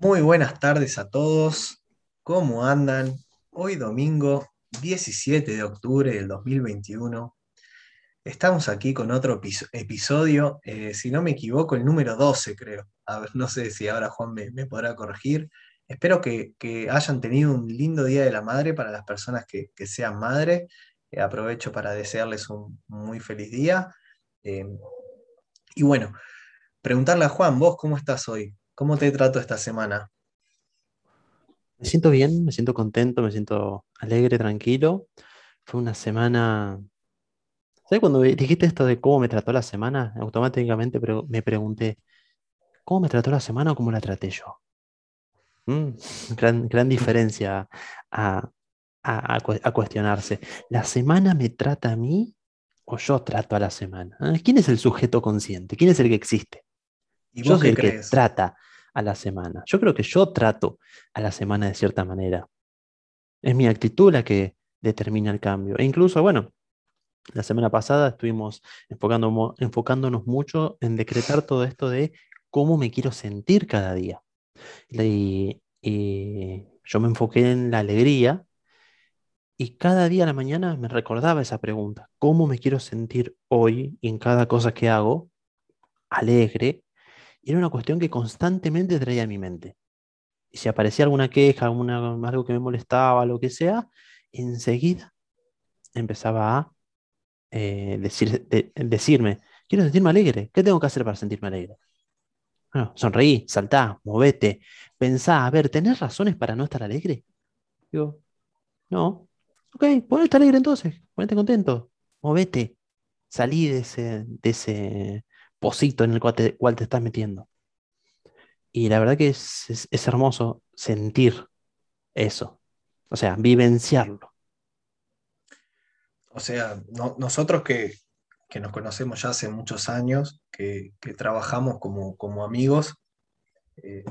Muy buenas tardes a todos. ¿Cómo andan? Hoy domingo 17 de octubre del 2021. Estamos aquí con otro episodio, eh, si no me equivoco, el número 12 creo. A ver, no sé si ahora Juan me, podrá corregir. Espero que, hayan tenido un lindo Día de la Madre para las personas que, sean madres. Eh, aprovecho para desearles un muy feliz día. Eh, y bueno, preguntarle a Juan, vos cómo estás hoy? ¿Cómo te trato esta semana? Me siento bien, me siento contento, me siento alegre, tranquilo. Fue una semana... ¿Sabes cuando dijiste esto de cómo me trató la semana? Automáticamente me pregunté, ¿cómo me trató la semana o cómo la traté yo? Mm, gran, diferencia a, a, cuestionarse. ¿La semana me trata a mí o yo trato a la semana? ¿Ah? ¿Quién es el sujeto consciente? ¿Quién es el que existe? ¿Y yo soy el que trata a la semana. Yo creo que yo trato a la semana de cierta manera. Es mi actitud la que determina el cambio. E incluso, bueno, la semana pasada estuvimos enfocándonos mucho en decretar todo esto de cómo me quiero sentir cada día. Y, y yo me enfoqué en la alegría y cada día a la mañana me recordaba esa pregunta, ¿cómo me quiero sentir hoy en cada cosa que hago? Alegre, era una cuestión que constantemente traía a mi mente. Y si aparecía alguna queja, algo que me molestaba, lo que sea, enseguida empezaba a eh, decir, decirme, quiero sentirme alegre, ¿qué tengo que hacer para sentirme alegre? Bueno, sonreí, saltá, movete, pensá, a ver, ¿tenés razones para no estar alegre? Digo, no. Ok, ponete alegre entonces, ponete contento, movete, salí de ese, de ese, pocito en el cual te, cual te estás metiendo. Y la verdad que es, hermoso sentir eso, o sea, vivenciarlo. O sea, nosotros que, nos conocemos ya hace muchos años, que, trabajamos como, amigos, eh,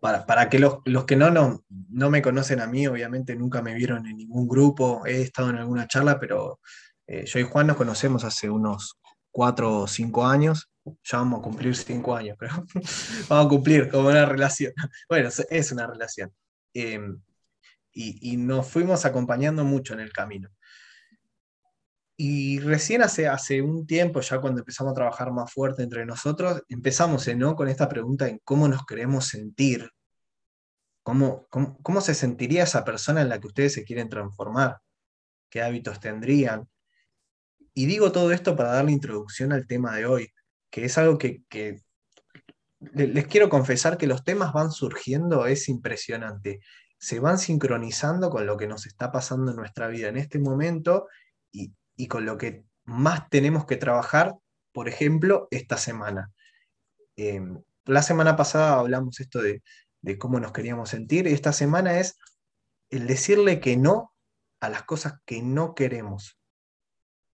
para, que los, que no, no, no, me conocen a mí, obviamente nunca me vieron en ningún grupo, he estado en alguna charla, pero eh, yo y Juan nos conocemos hace unos cuatro o cinco años, ya vamos a cumplir cinco años, pero vamos a cumplir como una relación. Bueno, es una relación. Em, y, nos fuimos acompañando mucho en el camino. Y recién hace, hace un tiempo, ya cuando empezamos a trabajar más fuerte entre nosotros, empezamos ¿no? con esta pregunta en cómo nos queremos sentir, cómo, cómo se sentiría esa persona en la que ustedes se quieren transformar, qué hábitos tendrían, y digo todo esto para dar la introducción al tema de hoy, que es algo que, les quiero confesar que los temas van surgiendo, es impresionante. Se van sincronizando con lo que nos está pasando en nuestra vida en este momento y, con lo que más tenemos que trabajar, por ejemplo, esta semana. Em, la semana pasada hablamos esto de, de cómo nos queríamos sentir y esta semana es el decirle que no a las cosas que no queremos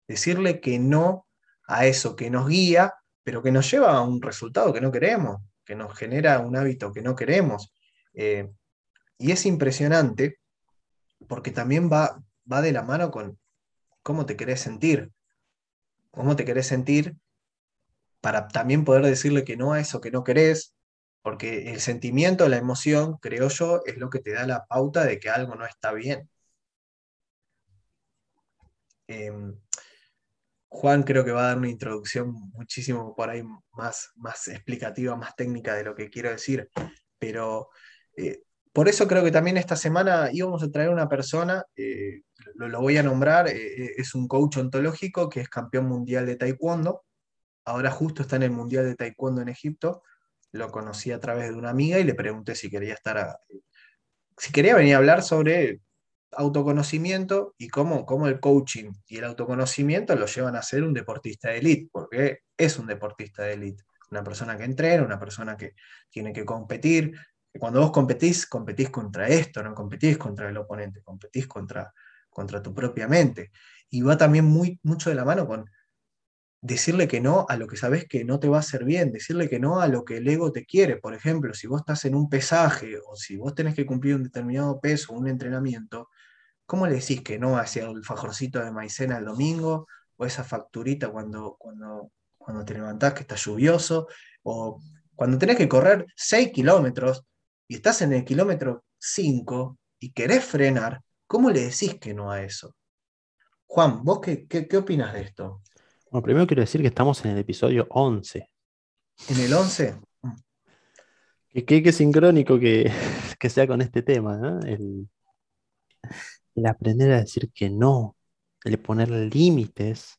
decirle que no a eso que nos guía, pero que nos lleva a un resultado que no queremos, que nos genera un hábito que no queremos. Eh, y es impresionante porque también va, va de la mano con cómo te querés sentir, cómo te querés sentir para también poder decirle que no a eso que no querés, porque el sentimiento, la emoción, creo yo, es lo que te da la pauta de que algo no está bien. Em, Juan creo que va a dar una introducción muchísimo por ahí más, más explicativa, más técnica de lo que quiero decir, pero eh, por eso creo que también esta semana íbamos a traer una persona, eh, lo, voy a nombrar, eh, es un coach ontológico que es campeón mundial de taekwondo, ahora justo está en el mundial de taekwondo en Egipto, lo conocí a través de una amiga y le pregunté si quería estar, si quería venir a hablar sobre autoconocimiento y cómo, cómo, el coaching y el autoconocimiento lo llevan a ser un deportista de élite, porque es un deportista de élite, una persona que entrena, una persona que tiene que competir. cuando vos competís, competís contra esto, no competís contra el oponente, competís contra, contra tu propia mente. Y va también muy, mucho de la mano con decirle que no a lo que sabes que no te va a hacer bien, decirle que no a lo que el ego te quiere. Por ejemplo, si vos estás en un pesaje o si vos tenés que cumplir un determinado peso, un entrenamiento, ¿cómo le decís que no hacia el fajorcito de maicena el domingo? O esa facturita cuando, cuando, cuando te levantás que está lluvioso, o cuando tenés que correr 6 kilómetros, y estás en el kilómetro 5 y querés frenar, ¿cómo le decís que no a eso? Juan, ¿vos qué, qué, opinas de esto? Bueno, primero quiero decir que estamos en el episodio 11. ¿En el 11? Qué, sincrónico que, sea con este tema, el, el aprender a decir que no, el poner límites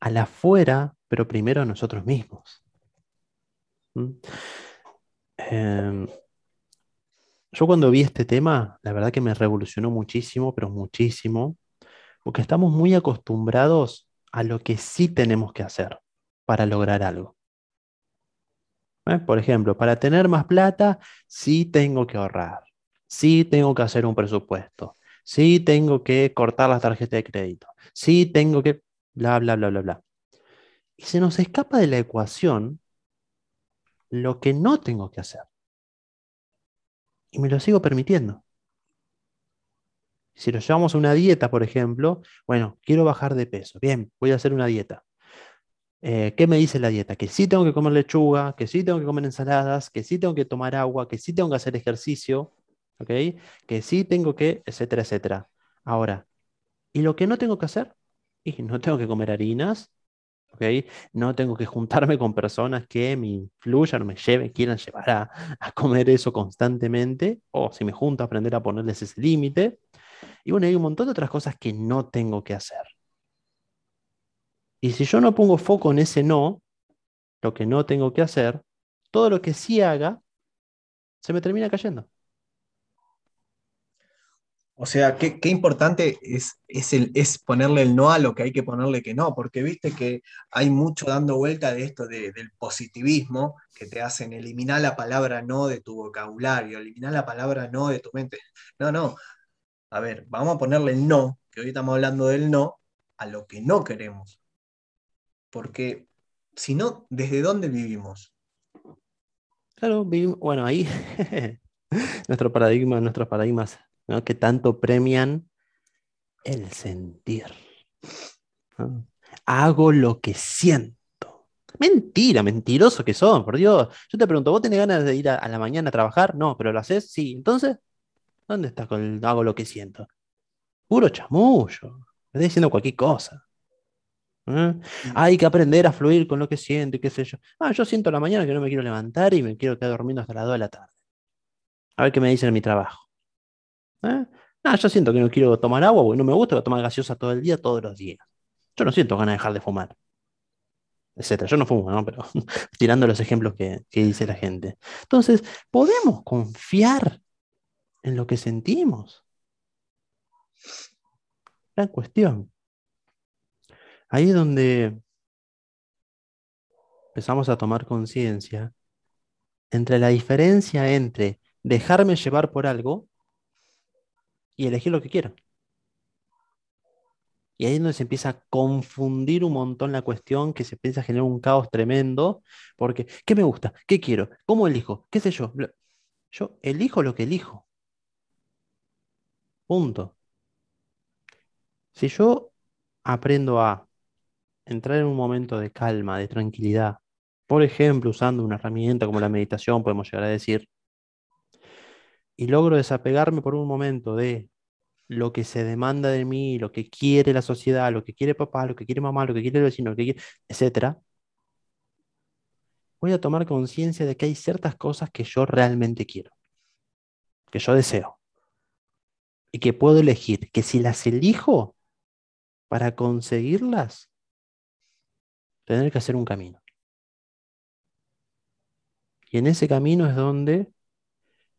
a la afuera, pero primero a nosotros mismos. ¿Mm? Em, yo cuando vi este tema, la verdad que me revolucionó muchísimo, pero muchísimo, porque estamos muy acostumbrados a lo que sí tenemos que hacer para lograr algo. ¿Eh? Por ejemplo, para tener más plata, sí tengo que ahorrar, sí tengo que hacer un presupuesto, sí tengo que cortar la tarjeta de crédito, sí tengo que bla, bla, bla, bla, bla. Y se nos escapa de la ecuación lo que no tengo que hacer. Y me lo sigo permitiendo. Si lo llevamos a una dieta, por ejemplo, bueno, quiero bajar de peso. Bien, voy a hacer una dieta. Eh, ¿Qué me dice la dieta? Que sí tengo que comer lechuga, que sí tengo que comer ensaladas, que sí tengo que tomar agua, que sí tengo que hacer ejercicio, ¿ok? Que sí tengo que, etcétera, etcétera. Ahora, ¿y lo que no tengo que hacer? No tengo que comer harinas, no tengo que juntarme con personas que me influyan me lleven, quieran llevar a, comer eso constantemente, o si me junto, a aprender a ponerles ese límite. Y bueno, hay un montón de otras cosas que no tengo que hacer. Y si yo no pongo foco en ese no, lo que no tengo que hacer, todo lo que sí haga, se me termina cayendo. O sea, qué, importante es, es, ponerle el no a lo que hay que ponerle que no, porque viste que hay mucho dando vuelta de esto del positivismo que te hacen eliminar la palabra no de tu vocabulario, eliminar la palabra no de tu mente. No, no. A ver, vamos a ponerle el no, que hoy estamos hablando del no, a lo que no queremos. Porque si no, ¿desde dónde vivimos? Claro, bueno, ahí nuestro paradigma, nuestros paradigmas que tanto premian el sentir. Hago lo que siento. Mentira, mentiroso que son, por Dios. Yo te pregunto, ¿vos tenés ganas de ir a, la mañana a trabajar? No, pero lo haces, sí. Entonces, ¿dónde está con el hago lo que siento? Puro chamullo. Estás diciendo cualquier cosa. ¿eh? Hay que aprender a fluir con lo que siento y qué sé yo. Ah, yo siento la mañana que no me quiero levantar y me quiero quedar durmiendo hasta las 2 de la tarde. A ver qué me dicen en mi trabajo. ¿Eh? Ah, yo siento que no quiero tomar agua porque no me gusta tomar gaseosa todo el día, todos los días. Yo no siento ganas de dejar de fumar. Etcétera. Yo no fumo, ¿no? Pero tirando los ejemplos que, que dice la gente. Entonces, ¿podemos confiar en lo que sentimos? Gran cuestión. Ahí es donde empezamos a tomar conciencia entre la diferencia entre dejarme llevar por algo y elegir lo que quiero. Y ahí es donde se empieza a confundir un montón la cuestión, que se empieza a generar un caos tremendo, porque ¿qué me gusta? ¿Qué quiero? ¿Cómo elijo? ¿Qué sé yo? Yo elijo lo que elijo. Punto. Si yo aprendo a entrar en un momento de calma, de tranquilidad, por ejemplo, usando una herramienta como la meditación, podemos llegar a decir, y logro desapegarme por un momento de lo que se demanda de mí, lo que quiere la sociedad, lo que quiere papá, lo que quiere mamá, lo que quiere el vecino, etc. Voy a tomar conciencia de que hay ciertas cosas que yo realmente quiero, que yo deseo, y que puedo elegir, que si las elijo para conseguirlas, tener que hacer un camino. Y en ese camino es donde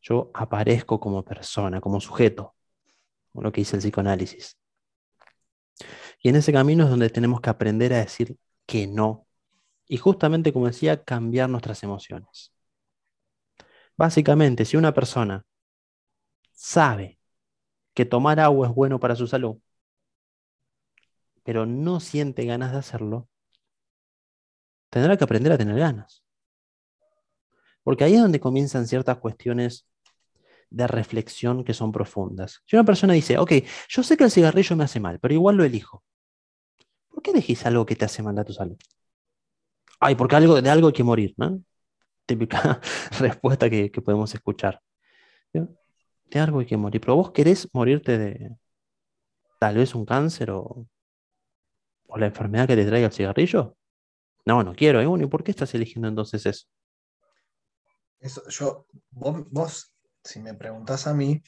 yo aparezco como persona, como sujeto, como lo que dice el psicoanálisis. Y en ese camino es donde tenemos que aprender a decir que no. Y justamente, como decía, cambiar nuestras emociones. Básicamente, si una persona sabe que tomar agua es bueno para su salud, pero no siente ganas de hacerlo, tendrá que aprender a tener ganas. Porque ahí es donde comienzan ciertas cuestiones de reflexión que son profundas. Si una persona dice, ok, yo sé que el cigarrillo me hace mal, pero igual lo elijo. ¿Por qué elegís algo que te hace mal a tu salud? Ay, porque algo, de algo hay que morir, ¿no? típica respuesta que, podemos escuchar. De algo hay que morir, pero vos querés morirte de tal vez un cáncer o, o la enfermedad que te traiga el cigarrillo. No, no quiero. ¿eh? ¿y por qué estás eligiendo entonces eso? Eso, yo, vos, si me preguntás a mí,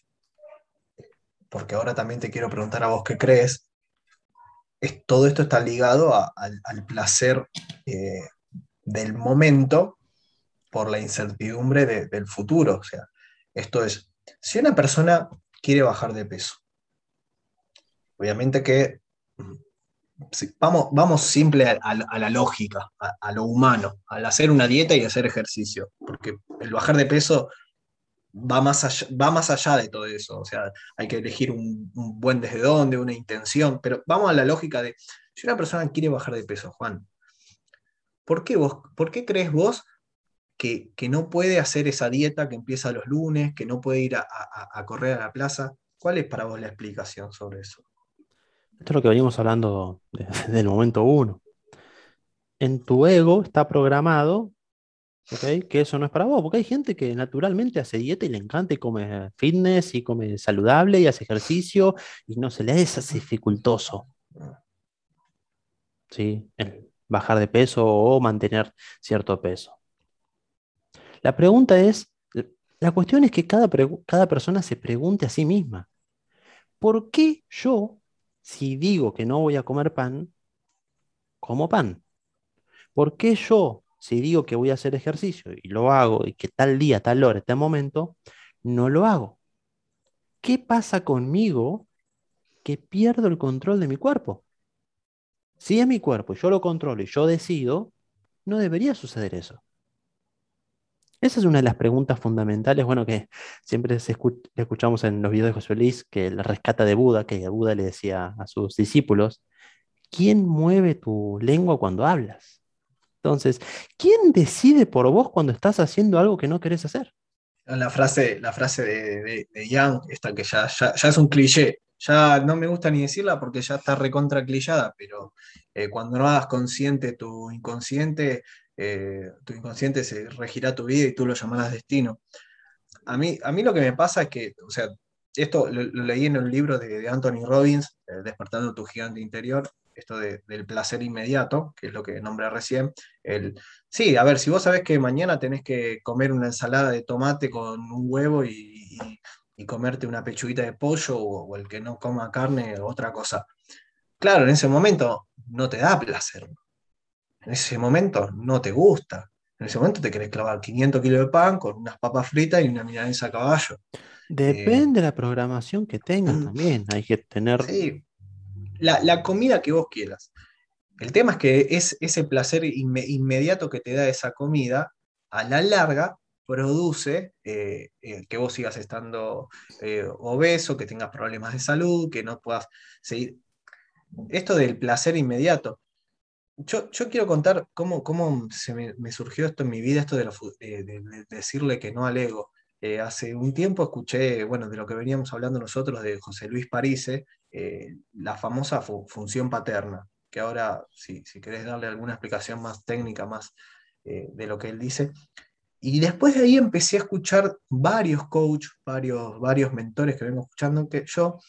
porque ahora también te quiero preguntar a vos qué crees, es, todo esto está ligado al placer eh, del momento por la incertidumbre del futuro. O sea, esto es, si una persona quiere bajar de peso, obviamente que vamos, vamos simple a, la lógica, a, lo humano, al hacer una dieta y hacer ejercicio, porque el bajar de peso va más allá, va más allá de todo eso, o sea, hay que elegir un, buen desde dónde, una intención, pero vamos a la lógica de, si una persona quiere bajar de peso, Juan, ¿por qué, vos, por qué crees vos que, no puede hacer esa dieta que empieza los lunes, que no puede ir a correr a la plaza? ¿Cuál es para vos la explicación sobre eso? Esto es lo que venimos hablando desde el momento uno. En tu ego está programado que eso no es para vos, porque hay gente que naturalmente hace dieta y le encanta y come fitness y come saludable y hace ejercicio y no se le es dificultoso. ¿Sí? El bajar de peso o mantener cierto peso. La pregunta es, la cuestión es que cada, cada persona se pregunte a sí misma, ¿por qué yo si digo que no voy a comer pan, como pan. ¿Por qué yo, si digo que voy a hacer ejercicio y lo hago y que tal día, tal hora, tal momento, no lo hago? ¿Qué pasa conmigo que pierdo el control de mi cuerpo? Si es mi cuerpo yo lo controlo y yo decido, no debería suceder eso. Esa es una de las preguntas fundamentales, bueno, que siempre escuchamos en los videos de José Luis, que la rescata de Buda, que Buda le decía a sus discípulos, ¿quién mueve tu lengua cuando hablas? Entonces, ¿quién decide por vos cuando estás haciendo algo que no querés hacer? La frase, la frase de, de, Yang, esta que ya, ya, es un cliché, ya no me gusta ni decirla porque ya está recontra clichada, pero eh, cuando no hagas consciente tu inconsciente, eh, tu inconsciente se regirá tu vida y tú lo llamarás destino. A mí, a mí lo que me pasa es que, o sea, esto lo, leí en un libro de, Anthony Robbins, eh, Despertando tu gigante interior, esto del placer inmediato, que es lo que nombré recién. El, sí, a ver, si vos sabés que mañana tenés que comer una ensalada de tomate con un huevo y, comerte una pechuguita de pollo o, o, el que no coma carne, otra cosa. Claro, en ese momento no te da placer, en ese momento no te gusta. En ese momento te querés clavar 500 kilos de pan con unas papas fritas y una milanesa a caballo. Depende de la programación que tengas también. Hay que tener. Sí. La, comida que vos quieras. El tema es que es ese placer inmediato que te da esa comida, a la larga produce eh, eh, que vos sigas estando eh, obeso, que tengas problemas de salud, que no puedas seguir. Esto del placer inmediato. Yo, quiero contar cómo, cómo se me, surgió esto en mi vida, esto de, decirle que no al ego. Hace un tiempo escuché, bueno, de lo que veníamos hablando nosotros de José Luis Parise, eh, la famosa función paterna, que ahora, si, si, querés darle alguna explicación más técnica, más eh, de lo que él dice. Y después de ahí empecé a escuchar varios coaches, varios, varios mentores que vengo escuchando que yo,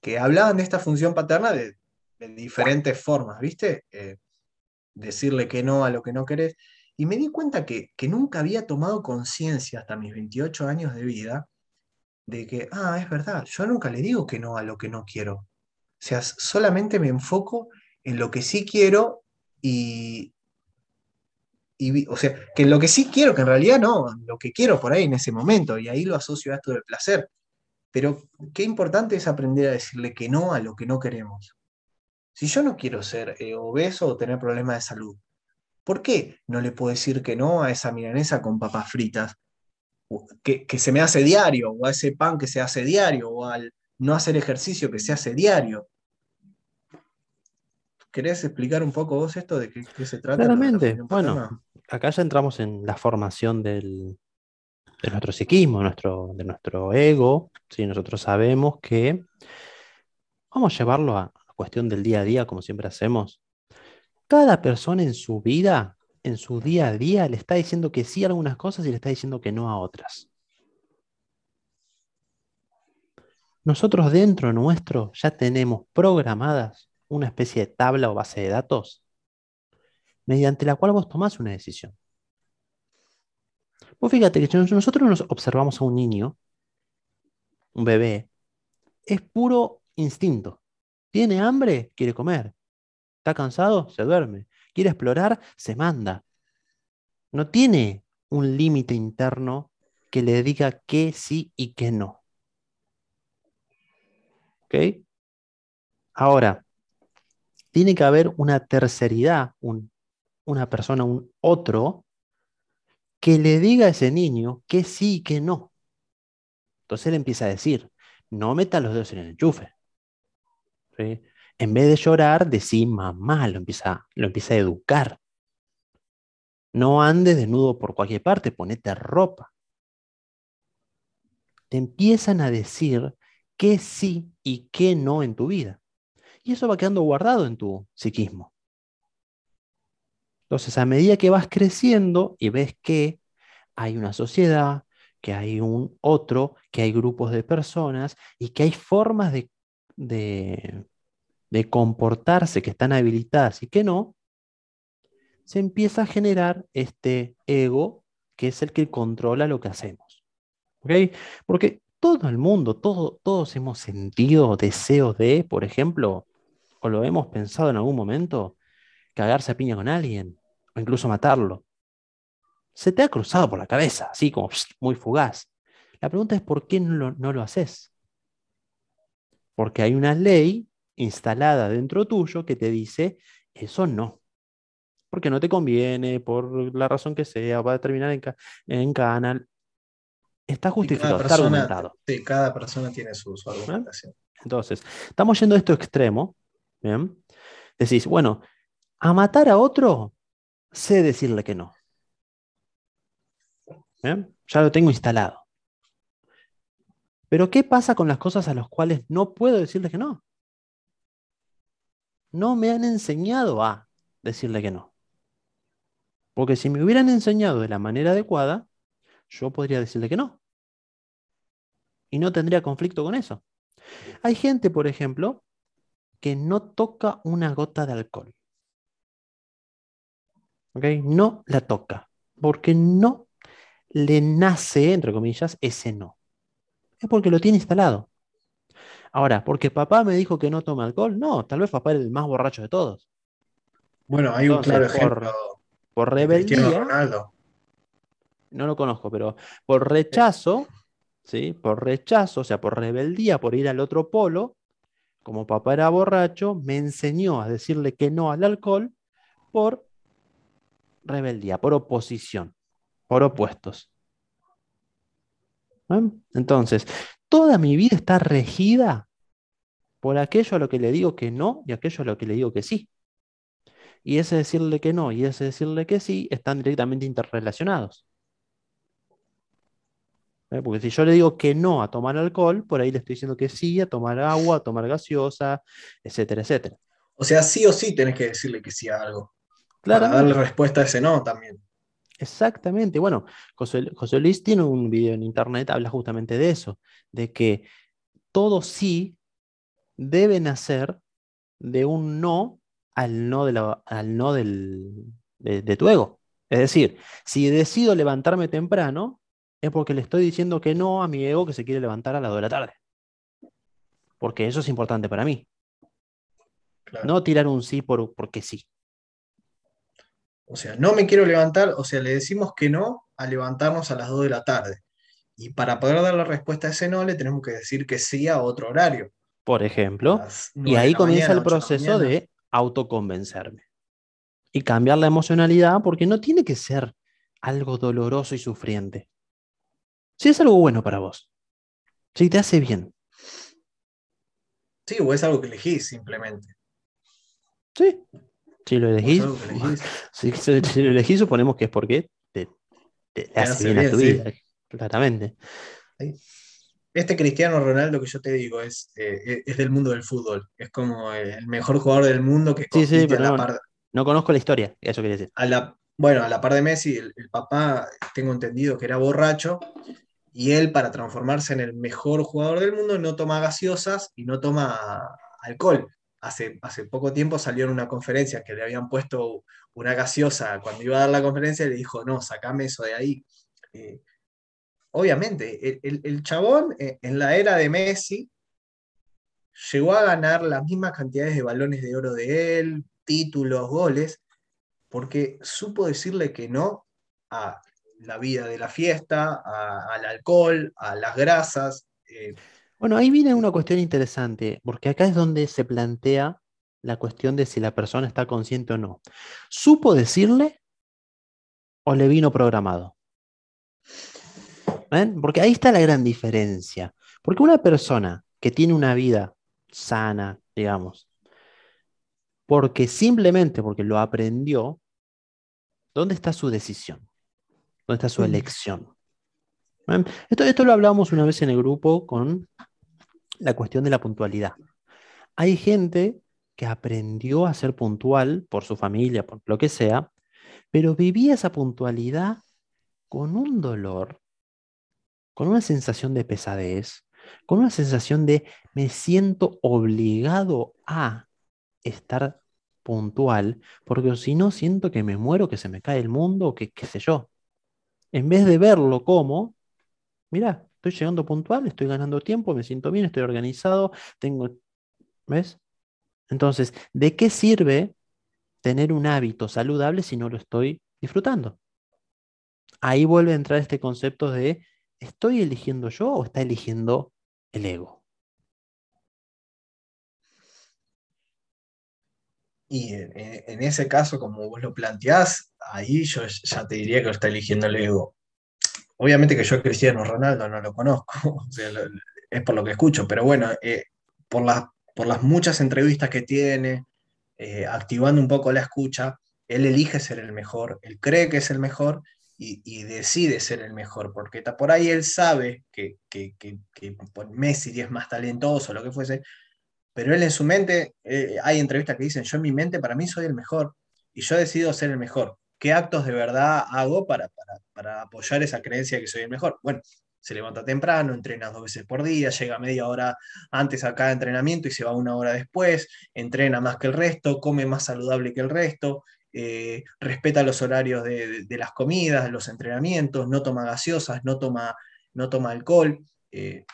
que hablaban de esta función paterna de, diferentes formas, ¿viste? decirle que no a lo que no querés. Y me di cuenta que, nunca había tomado conciencia hasta mis 28 años de vida de que, ah, es verdad, yo nunca le digo que no a lo que no quiero. O sea, solamente me enfoco en lo que sí quiero y, y, o sea, que en lo que sí quiero, que en realidad no, lo que quiero por ahí en ese momento, y ahí lo asocio a esto del placer. Pero qué importante es aprender a decirle que no a lo que no queremos. Si yo no quiero ser eh, obeso o tener problemas de salud, ¿por qué no le puedo decir que no a esa milanesa con papas fritas que, se me hace diario, o a ese pan que se hace diario, o al no hacer ejercicio que se hace diario? ¿Querés explicar un poco vos esto de qué, se trata? Claramente. Bueno, acá ya entramos en la formación del, de nuestro psiquismo, nuestro, de nuestro ego. Si nosotros sabemos que vamos a llevarlo a, cuestión del día a día, como siempre hacemos, cada persona en su vida en su día a día le está diciendo que sí a algunas cosas y le está diciendo que no a otras. Nosotros dentro nuestro ya tenemos programadas una especie de tabla o base de datos mediante la cual vos tomás una decisión. Vos fíjate que si nosotros nos observamos a un niño, un bebé, es puro instinto. ¿Tiene hambre? Quiere comer. ¿Está cansado? Se duerme. ¿Quiere explorar? Se manda. No tiene un límite interno que le diga qué sí y qué no. Ahora, tiene que haber una terceridad, una persona, un otro, que le diga a ese niño que sí y que no. Entonces él empieza a decir, no meta los dedos en el enchufe. En vez de llorar, decí mamá, lo empieza, lo empieza a educar. No andes desnudo por cualquier parte, ponete ropa. Te empiezan a decir qué sí y qué no en tu vida. Y eso va quedando guardado en tu psiquismo. Entonces, a medida que vas creciendo y ves que hay una sociedad, que hay un otro, que hay grupos de personas y que hay formas de, de, comportarse que están habilitadas y que no, se empieza a generar este ego que es el que controla lo que hacemos. Porque todo el mundo, todo, todos hemos sentido deseos de, por ejemplo, o lo hemos pensado en algún momento, cagarse a piña con alguien, o incluso matarlo se te ha cruzado por la cabeza, así como muy fugaz. La pregunta es por qué no lo, haces. Porque hay una ley instalada dentro tuyo que te dice, eso no. Porque no te conviene, por la razón que sea, va a terminar en, en canal. Está justificado, está argumentado. Sí, cada persona tiene su, ¿Eh? argumentación. Entonces, estamos yendo a esto extremo. ¿bien? Decís, bueno, a matar a otro, sé decirle que no. Ya lo tengo instalado. Pero ¿qué pasa con las cosas a las cuales no puedo decirle que no? No me han enseñado a decirle que no. Porque si me hubieran enseñado de la manera adecuada, yo podría decirle que no. Y no tendría conflicto con eso. Hay gente, por ejemplo, que no toca una gota de alcohol. ¿Ok? No la toca. Porque no le nace, entre comillas, ese no. Es porque lo tiene instalado. Ahora, porque papá me dijo que no toma alcohol, no, tal vez papá es el más borracho de todos. Bueno, hay un claro ejemplo. Por, rebeldía. No lo conozco, pero por rechazo, ¿sí? Por rechazo, o sea, por rebeldía, por ir al otro polo, como papá era borracho, me enseñó a decirle que no al alcohol por rebeldía, por oposición por opuestos. Entonces, toda mi vida está regida por aquello a lo que le digo que no y aquello a lo que le digo que sí. Y ese decirle que no y ese decirle que sí están directamente interrelacionados. Porque si yo le digo que no a tomar alcohol, por ahí le estoy diciendo que sí a tomar agua, a tomar gaseosa, etcétera, etcétera. O sea, sí o sí tenés que decirle que sí a algo. Claro. Para darle respuesta a ese no también. Exactamente. Bueno, José, Luis tiene un video en internet, habla justamente de eso, de que todo sí debe nacer de un no al no, de, al no del, de, tu ego. Es decir, si decido levantarme temprano, es porque le estoy diciendo que no a mi ego que se quiere levantar a las 2 de la tarde. Porque eso es importante para mí. No tirar un sí por, porque sí. O sea, no me quiero levantar, o sea, le decimos que no a levantarnos a las 2 de la tarde. Y para poder dar la respuesta a ese no, le tenemos que decir que sí a otro horario. Por ejemplo. Y ahí comienza el proceso de, autoconvencerme. Y cambiar la emocionalidad porque no tiene que ser algo doloroso y sufriente. Si es algo bueno para vos. Si te hace bien. Sí, o es algo que elegís simplemente. Sí, si lo elegís, si, lo elegís, suponemos que es porque te, hace bien, a tu vida, claramente. Este Cristiano Ronaldo que yo te digo es, eh, es del mundo del fútbol. Es como el mejor jugador del mundo que sí, sí, pero no, no, conozco la historia, eso quiere decir. A la, bueno, a la par de Messi, el, papá, tengo entendido que era borracho, y él para transformarse en el mejor jugador del mundo no toma gaseosas y no toma alcohol. Hace, hace poco tiempo salió en una conferencia que le habían puesto una gaseosa cuando iba a dar la conferencia le dijo, no, sacame eso de ahí. Eh, obviamente, el, chabón eh, en la era de Messi llegó a ganar las mismas cantidades de balones de oro de él, títulos, goles, porque supo decirle que no a la vida de la fiesta, al alcohol, a las grasas. Eh. Bueno, ahí viene una cuestión interesante, porque acá es donde se plantea la cuestión de si la persona está consciente o no. ¿Supo decirle o le vino programado? Porque ahí está la gran diferencia. Porque una persona que tiene una vida sana, digamos, porque simplemente porque lo aprendió, ¿dónde está su decisión? ¿Dónde está su mm. elección? Esto, esto lo hablábamos una vez en el grupo con la cuestión de la puntualidad. Hay gente que aprendió a ser puntual por su familia, por lo que sea, pero vivía esa puntualidad con un dolor, con una sensación de pesadez, con una sensación de me siento obligado a estar puntual, porque si no siento que me muero, que se me cae el mundo, que qué sé yo. En vez de verlo como, mira, estoy llegando puntual, estoy ganando tiempo, me siento bien, estoy organizado, tengo, ¿ves? Entonces, ¿de qué sirve tener un hábito saludable si no lo estoy disfrutando? Ahí vuelve a entrar este concepto de, ¿estoy eligiendo yo o está eligiendo el ego? Y en, ese caso, como vos lo planteás, ahí yo ya te diría que lo está eligiendo el ego. Obviamente que yo Cristiano Ronaldo no lo conozco, es por lo que escucho, pero bueno, eh, por, por las muchas entrevistas que tiene, eh, activando un poco la escucha, él elige ser el mejor, él cree que es el mejor y, decide ser el mejor, porque por ahí él sabe que, que, que, que Messi es más talentoso, lo que fuese, pero él en su mente, eh, hay entrevistas que dicen, yo en mi mente para mí soy el mejor y yo decido ser el mejor. ¿Qué actos de verdad hago para, para, apoyar esa creencia que soy el mejor? Bueno, se levanta temprano, entrena dos veces por día, llega media hora antes a cada entrenamiento y se va una hora después, entrena más que el resto, come más saludable que el resto, eh, respeta los horarios de, las comidas, los entrenamientos, no toma gaseosas, no toma, no toma alcohol. Eh,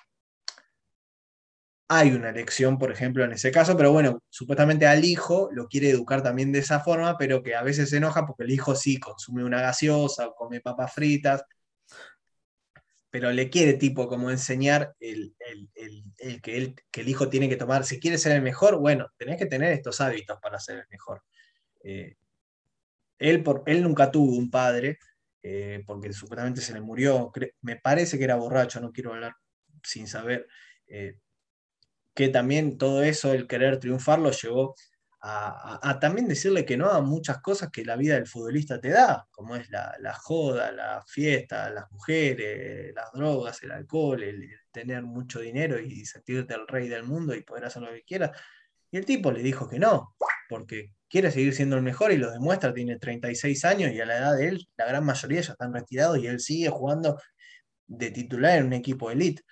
hay una elección, por ejemplo, en ese caso, pero bueno, supuestamente al hijo lo quiere educar también de esa forma, pero que a veces se enoja porque el hijo sí consume una gaseosa o come papas fritas, pero le quiere tipo como enseñar el, que, que, el hijo tiene que tomar, si quiere ser el mejor, bueno, tenés que tener estos hábitos para ser el mejor. Eh, él, por, él nunca tuvo un padre, eh, porque supuestamente se le murió, me parece que era borracho, no quiero hablar sin saber. Eh, que también todo eso, el querer triunfar, lo llevó a, también decirle que no a muchas cosas que la vida del futbolista te da, como es la, joda, la fiesta, las mujeres, las drogas, el alcohol, el, tener mucho dinero y sentirte el rey del mundo y poder hacer lo que quieras. Y el tipo le dijo que no, porque quiere seguir siendo el mejor y lo demuestra, tiene 36 años y a la edad de él la gran mayoría ya están retirados y él sigue jugando de titular en un equipo elite.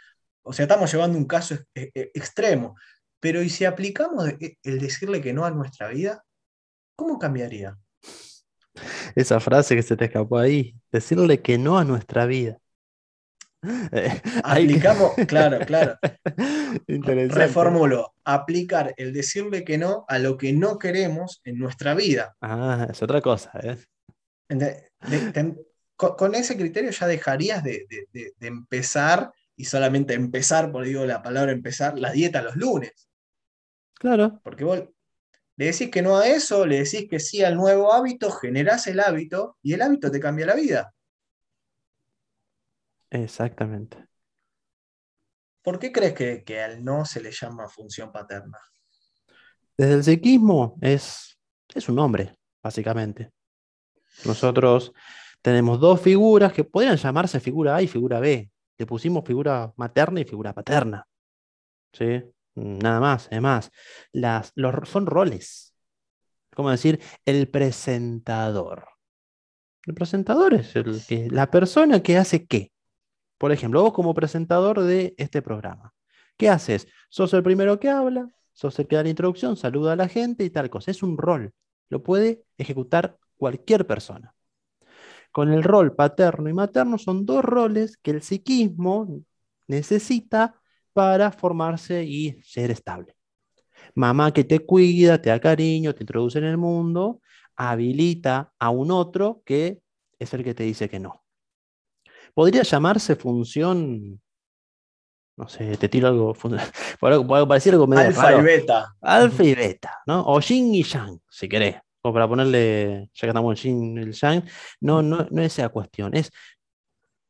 O sea, estamos llevando un caso e, e, extremo. Pero ¿y si aplicamos e, el decirle que no a nuestra vida? ¿Cómo cambiaría? Esa frase que se te escapó ahí, decirle que no a nuestra vida. Aplicamos, claro, claro. Reformulo, aplicar el decirle que no a lo que no queremos en nuestra vida. Ah, es otra cosa. ¿eh? con, ese criterio ya dejarías de empezar y solamente empezar, por digo la palabra empezar, la dieta los lunes. Claro. Porque vos le decís que no a eso, le decís que sí al nuevo hábito, generás el hábito y el hábito te cambia la vida. Exactamente. ¿Por qué crees que, que al no se le llama función paterna? Desde el psiquismo es, es un nombre, básicamente. Nosotros tenemos dos figuras que podrían llamarse figura A y figura B le pusimos figura materna y figura paterna. ¿Sí? Nada más, además. Las, los, son roles. Como decir, el presentador. El presentador es el que, la persona que hace qué. Por ejemplo, vos como presentador de este programa, ¿qué haces? Sos el primero que habla, sos el que da la introducción, saluda a la gente y tal cosa. Es un rol. Lo puede ejecutar cualquier persona. Con el rol paterno y materno son dos roles que el psiquismo necesita para formarse y ser estable. Mamá que te cuida, te da cariño, te introduce en el mundo, habilita a un otro que es el que te dice que no. Podría llamarse función, no sé, te tiro algo, puede parecer algo medio Alfa y beta. Alfa y beta, ¿no? O yin y yang, si querés. O para ponerle, ya que estamos en el yang, no, no, no es esa cuestión. Es,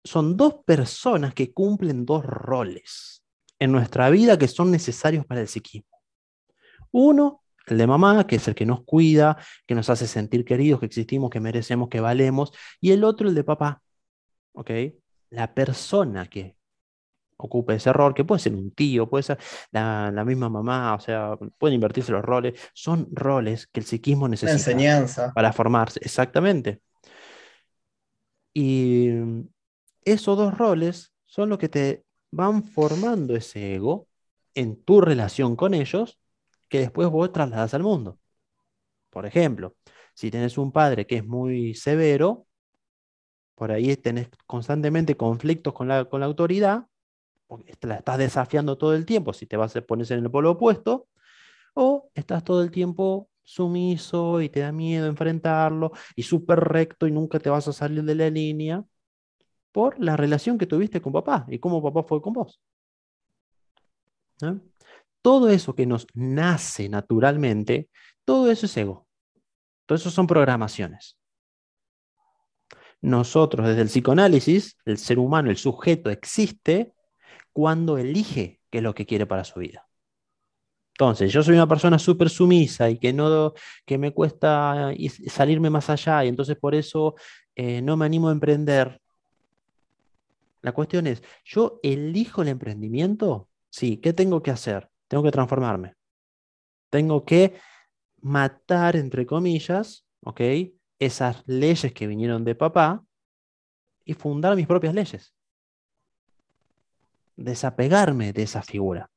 son dos personas que cumplen dos roles en nuestra vida que son necesarios para el psiquismo. Uno, el de mamá, que es el que nos cuida, que nos hace sentir queridos, que existimos, que merecemos, que valemos. Y el otro, el de papá. ¿Ok? La persona que ocupe ese rol, que puede ser un tío, puede ser la, misma mamá, o sea, pueden invertirse los roles. Son roles que el psiquismo necesita enseñanza. para formarse. Exactamente. Y esos dos roles son los que te van formando ese ego en tu relación con ellos que después vos trasladas al mundo. Por ejemplo, si tenés un padre que es muy severo, por ahí tenés constantemente conflictos con la, con la autoridad, la estás desafiando todo el tiempo si te vas a poner en el polo opuesto, o estás todo el tiempo sumiso y te da miedo enfrentarlo y súper recto y nunca te vas a salir de la línea por la relación que tuviste con papá y cómo papá fue con vos. Todo eso que nos nace naturalmente, todo eso es ego. Todo eso son programaciones. Nosotros, desde el psicoanálisis, el ser humano, el sujeto, existe cuando elige qué es lo que quiere para su vida. Entonces, yo soy una persona súper sumisa y que, no, que me cuesta salirme más allá y entonces por eso eh, no me animo a emprender. La cuestión es, ¿yo elijo el emprendimiento? Sí, ¿qué tengo que hacer? Tengo que transformarme. Tengo que matar, entre comillas, ¿ok? Esas leyes que vinieron de papá y fundar mis propias leyes. Desapegarme de esa figura.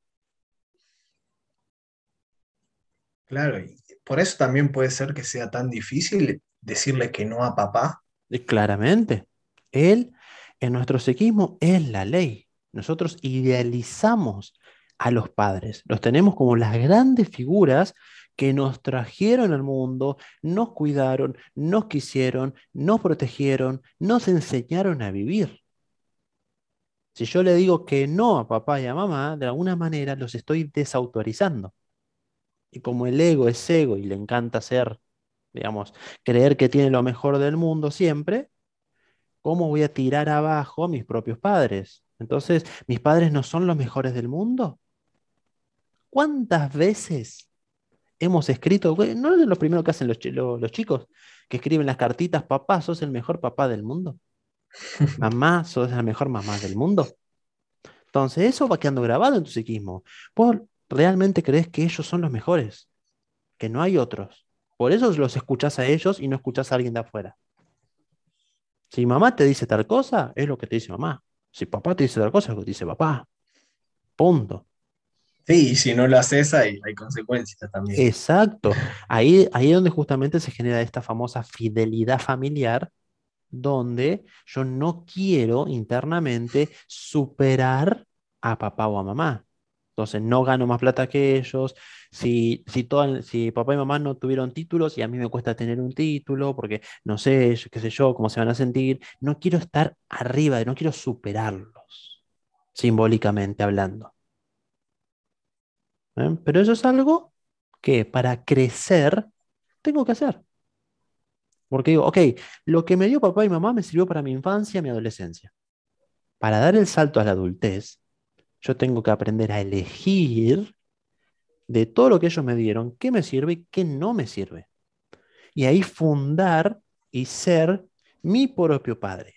Claro, y por eso también puede ser que sea tan difícil decirle que no a papá. Claramente. Él, en nuestro psiquismo, es la ley. Nosotros idealizamos a los padres. Los tenemos como las grandes figuras que nos trajeron al mundo, nos cuidaron, nos quisieron, nos protegieron, nos enseñaron a vivir. Si yo le digo que no a papá y a mamá, de alguna manera los estoy desautorizando. Y como el ego es ego y le encanta ser, digamos, creer que tiene lo mejor del mundo siempre, ¿cómo voy a tirar abajo a mis propios padres? Entonces, ¿mis padres no son los mejores del mundo? ¿Cuántas veces hemos escrito? ¿No es lo primero que hacen los, los, chicos? Que escriben las cartitas, papá, sos el mejor papá del mundo. Mamá, sos la mejor mamá del mundo. Entonces, eso va quedando grabado en tu psiquismo. ¿Vos realmente crees que ellos son los mejores? Que no hay otros. Por eso los escuchás a ellos y no escuchás a alguien de afuera. Si mamá te dice tal cosa, es lo que te dice mamá. Si papá te dice tal cosa, es lo que te dice papá. Punto. Sí, y si no lo haces, hay, hay consecuencias también. Exacto. Ahí, ahí es donde justamente se genera esta famosa fidelidad familiar, donde yo no quiero internamente superar a papá o a mamá. Entonces, no gano más plata que ellos. Si, si, si papá y mamá no tuvieron títulos y a mí me cuesta tener un título, porque no sé, qué sé yo, cómo se van a sentir, no quiero estar arriba, no quiero superarlos, simbólicamente hablando. ¿eh? Pero eso es algo que para crecer tengo que hacer. Porque digo, ok, lo que me dio papá y mamá me sirvió para mi infancia, mi adolescencia. Para dar el salto a la adultez, yo tengo que aprender a elegir de todo lo que ellos me dieron, qué me sirve y qué no me sirve. Y ahí fundar y ser mi propio padre.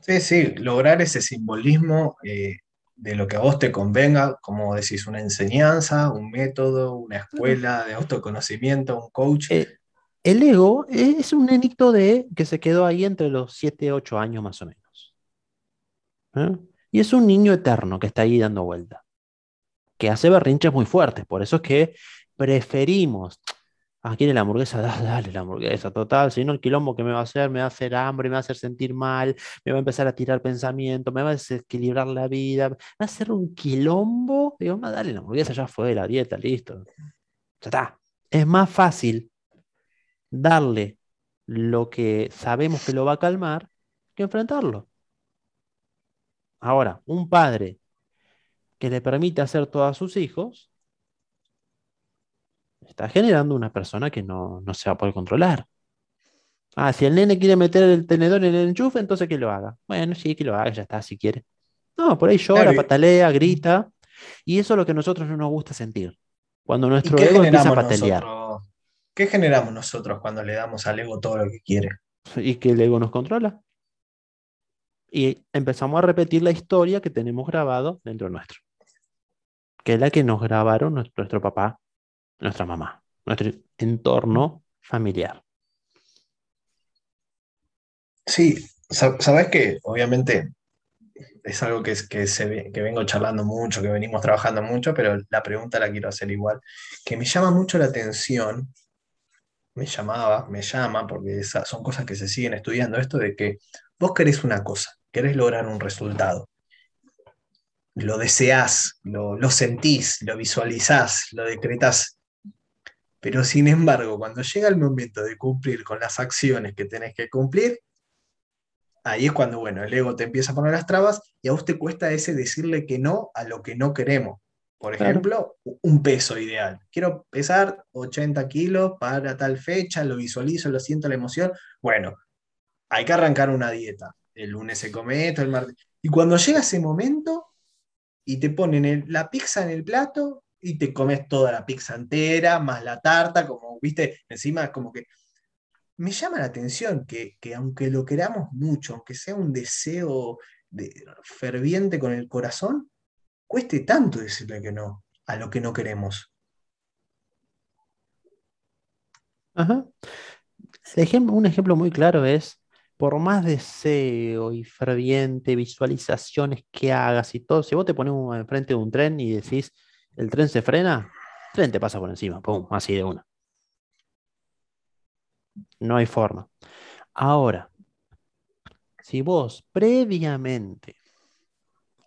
Sí, sí, lograr ese simbolismo eh, de lo que a vos te convenga, como decís, una enseñanza, un método, una escuela de autoconocimiento, un coach. Eh, el ego es un nenito de que se quedó ahí entre los 7, 8 años más o menos. ¿Eh? Y es un niño eterno que está ahí dando vuelta, que hace berrinches muy fuertes. Por eso es que preferimos, ah, quiere la hamburguesa, dale, la hamburguesa, total, si no el quilombo que me va a hacer, me va a hacer hambre, me va a hacer sentir mal, me va a empezar a tirar pensamientos, me va a desequilibrar la vida, va a hacer un quilombo, digo, dale, la hamburguesa ya fue, la dieta, listo. Ya está. Es más fácil darle lo que sabemos que lo va a calmar que enfrentarlo. Ahora, un padre que le permite hacer todo a sus hijos, está generando una persona que no, se va a poder controlar. Ah, si el nene quiere meter el tenedor en el enchufe, entonces que lo haga. Bueno, sí, que lo haga, ya está, si quiere. No, por ahí llora, patalea, grita. Y eso es lo que a nosotros no nos gusta sentir. Cuando nuestro ego empieza a patalear. ¿Qué generamos nosotros cuando le damos al ego todo lo que quiere? Y que el ego nos controla. Y empezamos a repetir la historia que tenemos grabado dentro nuestro. Que es la que nos grabaron nuestro, papá, nuestra mamá, nuestro entorno familiar. Sí, sabes que obviamente es algo que, es, que, se, que vengo charlando mucho, que venimos trabajando mucho, pero la pregunta la quiero hacer igual, que me llama mucho la atención me llamaba, me llama, porque son cosas que se siguen estudiando, esto de que vos querés una cosa, querés lograr un resultado, lo deseás, lo, lo sentís, lo visualizás, lo decretás, pero sin embargo, cuando llega el momento de cumplir con las acciones que tenés que cumplir, ahí es cuando, bueno, el ego te empieza a poner las trabas y a te cuesta ese decirle que no a lo que no queremos. Por ejemplo, un peso ideal. Quiero pesar 80 kilos para tal fecha, lo visualizo, lo siento la emoción. Bueno, hay que arrancar una dieta. El lunes se come esto, el martes. Y cuando llega ese momento y te ponen la pizza en el plato y te comes toda la pizza entera, más la tarta, como viste, encima como que me llama la atención que, aunque lo queramos mucho, aunque sea un deseo de, ferviente con el corazón, cueste tanto decirle que no a lo que no queremos. Ajá. un ejemplo muy claro es, por más deseo y ferviente visualizaciones que hagas y todo, si vos te pones enfrente de un tren y decís, el tren se frena, el tren te pasa por encima, pum, así de una. No hay forma. Ahora, si vos previamente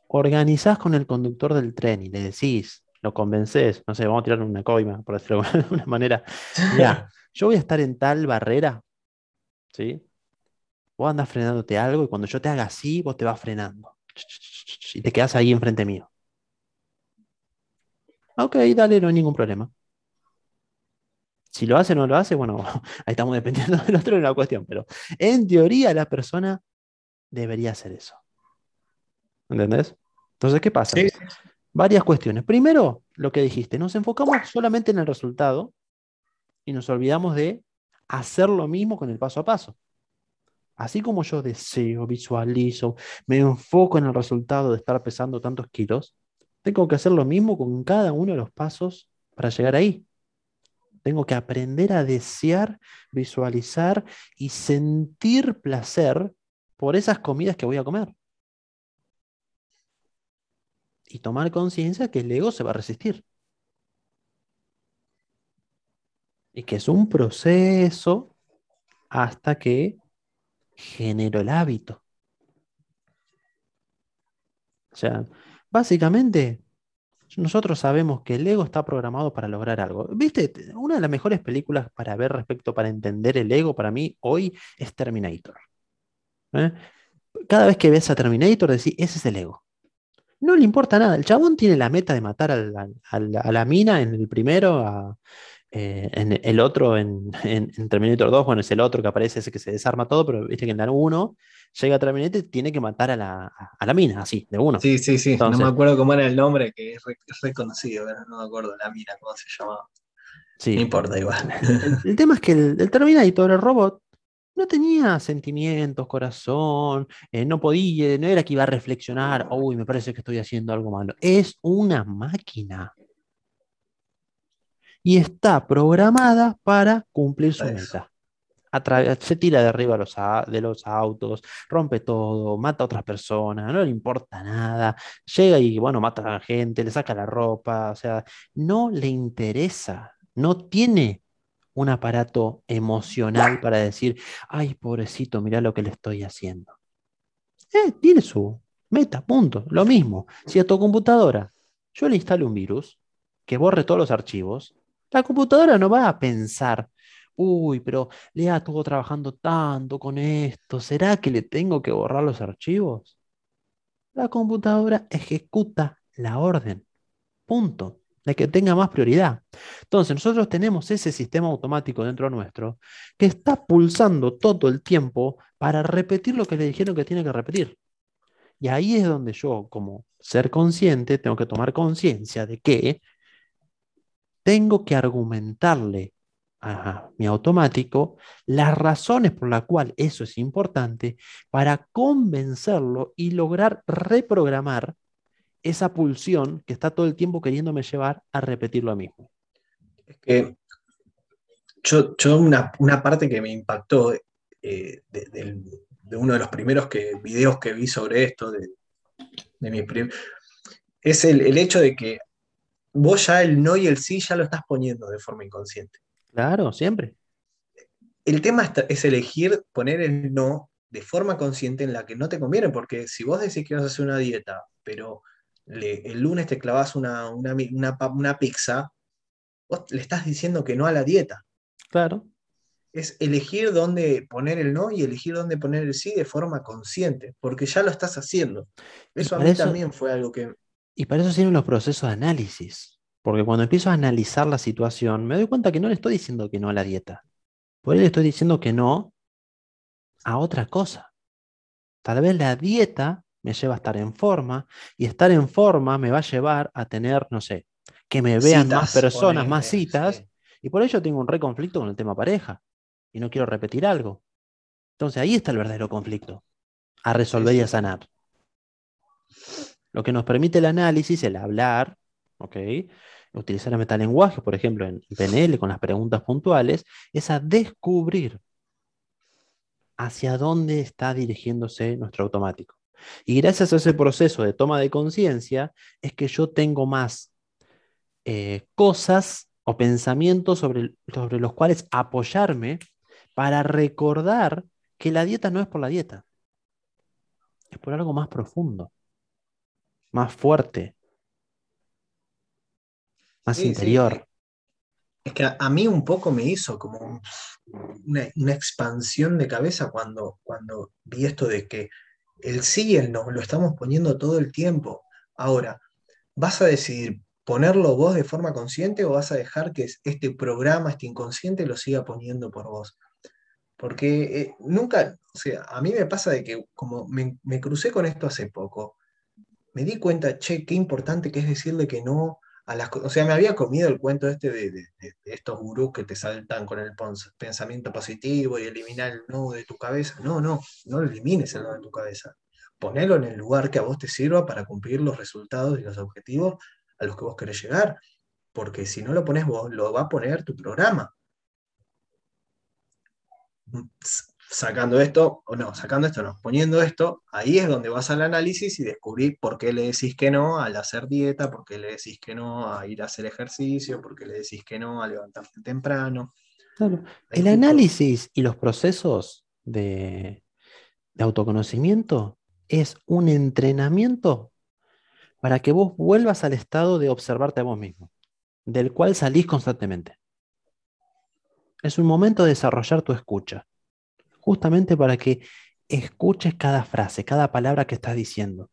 organizás con el conductor del tren y le decís, lo convencés, no sé, vamos a tirar una coima, por decirlo de alguna manera, ya, yo voy a estar en tal barrera, ¿sí? Vos andás frenándote algo y cuando yo te haga así, vos te vas frenando. Y te quedas ahí enfrente mío. Ok, dale, no hay ningún problema. Si lo hace o no lo hace, bueno, ahí estamos dependiendo del otro en la cuestión, pero en teoría la persona debería hacer eso. ¿Entendés? Entonces, ¿qué pasa? Varias cuestiones. Primero, lo que dijiste, nos enfocamos solamente en el resultado y nos olvidamos de hacer lo mismo con el paso a paso. Así como yo deseo, visualizo, me enfoco en el resultado de estar pesando tantos kilos, tengo que hacer lo mismo con cada uno de los pasos para llegar ahí. Tengo que aprender a desear, visualizar y sentir placer por esas comidas que voy a comer y tomar conciencia que el ego se va a resistir. Y que es un proceso hasta que genero el hábito. O sea, básicamente, nosotros sabemos que el ego está programado para lograr algo. ¿Viste? Una de las mejores películas para ver respecto, para entender el ego para mí hoy es Terminator. ¿eh? Cada vez que ves a Terminator, decís, ese es el ego no le importa nada. El chabón tiene la meta de matar a la, mina en el primero, eh, en el otro, en, Terminator 2, bueno, es el otro que aparece, ese que se desarma todo, pero viste que en la 1 llega a Terminator y tiene que matar a la, mina, así, de uno. Sí, sí, sí. no me acuerdo cómo era el nombre, que es, reconocido, pero no me acuerdo la mina, cómo se llamaba. Sí. No importa igual. El, tema es que el, el Terminator, el robot, no tenía sentimientos, corazón, eh, no podía, no era que iba a reflexionar, uy, me parece que estoy haciendo algo malo. Es una máquina. Y está programada para cumplir su meta. se tira de arriba los de los autos, rompe todo, mata a otras personas, no le importa nada, llega y, bueno, mata a la gente, le saca la ropa, o sea, no le interesa, no tiene un aparato emocional para decir, ay, pobrecito, mira lo que le estoy haciendo. Eh, tiene su meta, punto. Lo mismo, si a tu computadora yo le instalo un virus que borre todos los archivos, la computadora no va a pensar, uy, pero Lea estuvo trabajando tanto con esto, ¿será que le tengo que borrar los archivos? La computadora ejecuta la orden. Punto. La que tenga más prioridad. Entonces, nosotros tenemos ese sistema automático dentro nuestro que está pulsando todo el tiempo para repetir lo que le dijeron que tiene que repetir. Y ahí es donde yo, como ser consciente, tengo que tomar conciencia de que tengo que argumentarle a mi automático las razones por las cuales eso es importante para convencerlo y lograr reprogramar esa pulsión que está todo el tiempo queriéndome llevar a repetir lo mismo. Es que yo, una, parte que me impactó eh, de, uno de los primeros videos que vi sobre esto, de, mi es el hecho de que vos ya el no y el sí ya lo estás poniendo de forma inconsciente. Claro, siempre. El tema es elegir poner el no de forma consciente en la que no te conviene, porque si vos decís que vas a hacer una dieta, pero el lunes te clavas una, una, pizza, vos le estás diciendo que no a la dieta. Claro. Es elegir dónde poner el no y elegir dónde poner el sí de forma consciente, porque ya lo estás haciendo. Eso a mí también fue algo que... Y para eso sirven los procesos de análisis. Porque cuando empiezo a analizar la situación, me doy cuenta que no le estoy diciendo que no a la dieta. Por ahí le estoy diciendo que no a otra cosa. Tal vez la dieta me lleva a estar en forma y estar en forma me va a llevar a tener, no sé, que me vean más personas, más citas. Y por ello tengo un re conflicto con el tema pareja. Y no quiero repetir algo. Entonces ahí está el verdadero conflicto. A resolver y a sanar. Lo que nos permite el análisis, el hablar, ¿ok? Utilizar el metalenguaje, por ejemplo, en PNL con las preguntas puntuales, es a descubrir hacia dónde está dirigiéndose nuestro automático. Y gracias a ese proceso de toma de conciencia es que yo tengo más eh, cosas o pensamientos sobre, sobre los cuales apoyarme para recordar que la dieta no es por la dieta, es por algo más profundo, más fuerte, más interior. Es que a, mí un poco me hizo como una, expansión de cabeza cuando, cuando vi esto de que el sí y el no lo estamos poniendo todo el tiempo. Ahora, ¿vas a decidir ponerlo vos de forma consciente o vas a dejar que este programa, este inconsciente, lo siga poniendo por vos? Porque eh, nunca, o sea, a mí me pasa de que como me, me, crucé con esto hace poco, me di cuenta, che, qué importante que es decirle que no o sea, me había comido el cuento este de, estos gurús que te saltan con el pensamiento positivo y eliminar el no de tu cabeza. No, no, no elimines el no de tu cabeza. Ponelo en el lugar que a vos te sirva para cumplir los resultados y los objetivos a los que vos querés llegar. Porque si no lo pones vos, lo va a poner tu programa sacando esto, o no, sacando esto no, poniendo esto, ahí es donde vas al análisis y descubrir por qué le decís que no al hacer dieta, por qué le decís que no a ir a hacer ejercicio, por qué le decís que no a levantarte temprano. El análisis y los procesos de, de autoconocimiento es un entrenamiento para que vos vuelvas al estado de observarte a vos mismo, del cual salís constantemente. Es un momento de desarrollar tu escucha justamente para que escuches cada frase, cada palabra que estás diciendo.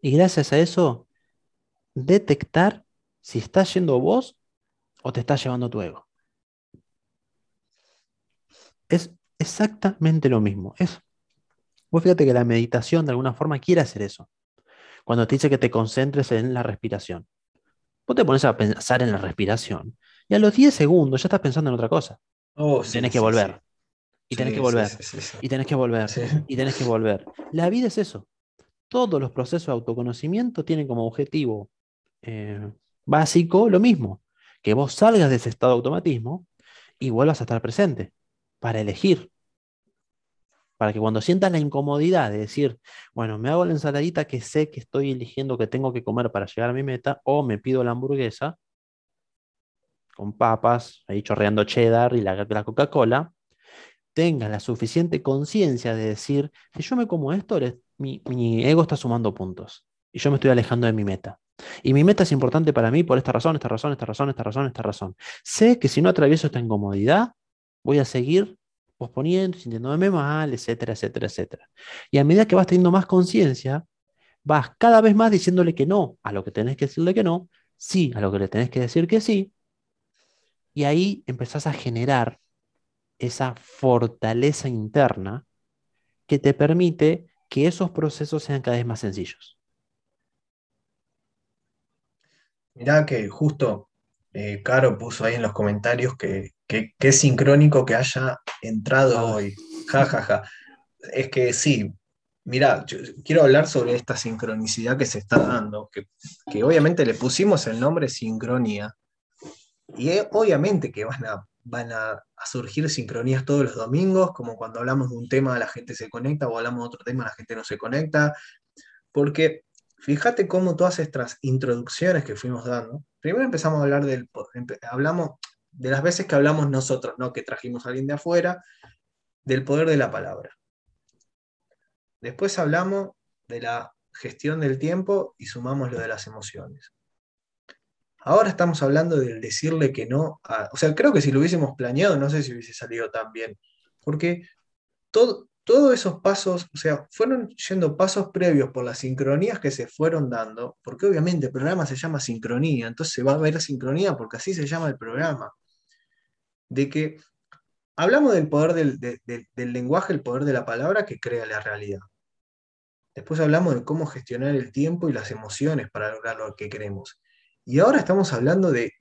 Y gracias a eso, detectar si estás yendo vos o te estás llevando tu ego. Es exactamente lo mismo. Es, vos fíjate que la meditación de alguna forma quiere hacer eso. Cuando te dice que te concentres en la respiración. Vos te pones a pensar en la respiración y a los 10 segundos ya estás pensando en otra cosa. Oh, Tienes que volver. Y tenés que volver. y tenés que volver. Y tenés que volver. La vida es eso. Todos los procesos de autoconocimiento tienen como objetivo eh, básico lo mismo. Que vos salgas de ese estado de automatismo y vuelvas a estar presente. para elegir. Para que cuando sientas la incomodidad de decir, bueno, me hago la ensaladita que sé que estoy eligiendo que tengo que comer para llegar a mi meta, o me pido la hamburguesa con papas, ahí chorreando cheddar y la, la Coca-Cola, tengas la suficiente conciencia de decir, si yo me como esto, mi, mi ego está sumando puntos y yo me estoy alejando de mi meta. Y mi meta es importante para mí por esta razón, esta razón, esta razón, esta razón, esta razón. Sé que si no atravieso esta incomodidad, voy a seguir posponiendo, sintiéndome mal, etcétera, etcétera, etcétera. Y a medida que vas teniendo más conciencia, vas cada vez más diciéndole que no a lo que tenés que decirle que no, sí a lo que le tenés que decir que sí, y ahí empezás a generar esa fortaleza interna que te permite que esos procesos sean cada vez más sencillos. Mirá que justo eh, Caro puso ahí en los comentarios que, es sincrónico que haya entrado hoy. Ja, ja, ja. Es que sí, mirá, yo quiero hablar sobre esta sincronicidad que se está dando, que, que obviamente le pusimos el nombre sincronía, y es- obviamente que van a, van a, surgir sincronías todos los domingos, como cuando hablamos de un tema la gente se conecta, o hablamos de otro tema la gente no se conecta, porque fíjate cómo todas estas introducciones que fuimos dando, primero empezamos a hablar del, hablamos de las veces que hablamos nosotros, no que trajimos a alguien de afuera, del poder de la palabra. Después hablamos de la gestión del tiempo y sumamos lo de las emociones. Ahora estamos hablando del decirle que no O sea, creo que si lo hubiésemos planeado, no sé si hubiese salido tan bien. Porque todo, todos esos pasos, o sea, fueron yendo pasos previos por las sincronías que se fueron dando, porque obviamente el programa se llama sincronía, entonces se va a ver sincronía porque así se llama el programa. De que hablamos del poder del, de- de- del lenguaje, el poder de la palabra que crea la realidad. Después hablamos de cómo gestionar el tiempo y las emociones para lograr lo que queremos. Y ahora estamos hablando de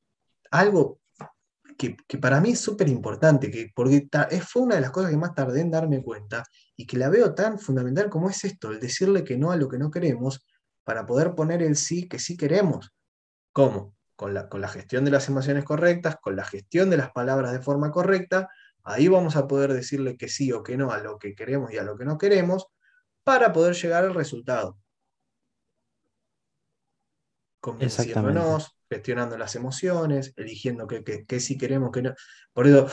algo que, para mí es súper importante, que, porque fue una de las cosas que más tardé en darme cuenta y que la veo tan fundamental como es esto, el decirle que no a lo que no queremos para poder poner el sí que sí queremos. ¿Cómo? Con la, con la gestión de las emociones correctas, con la gestión de las palabras de forma correcta, ahí vamos a poder decirle que sí o que no a lo que queremos y a lo que no queremos para poder llegar al resultado. Convenciéndonos, gestionando las emociones, eligiendo qué que, que sí queremos, que no. Por eso,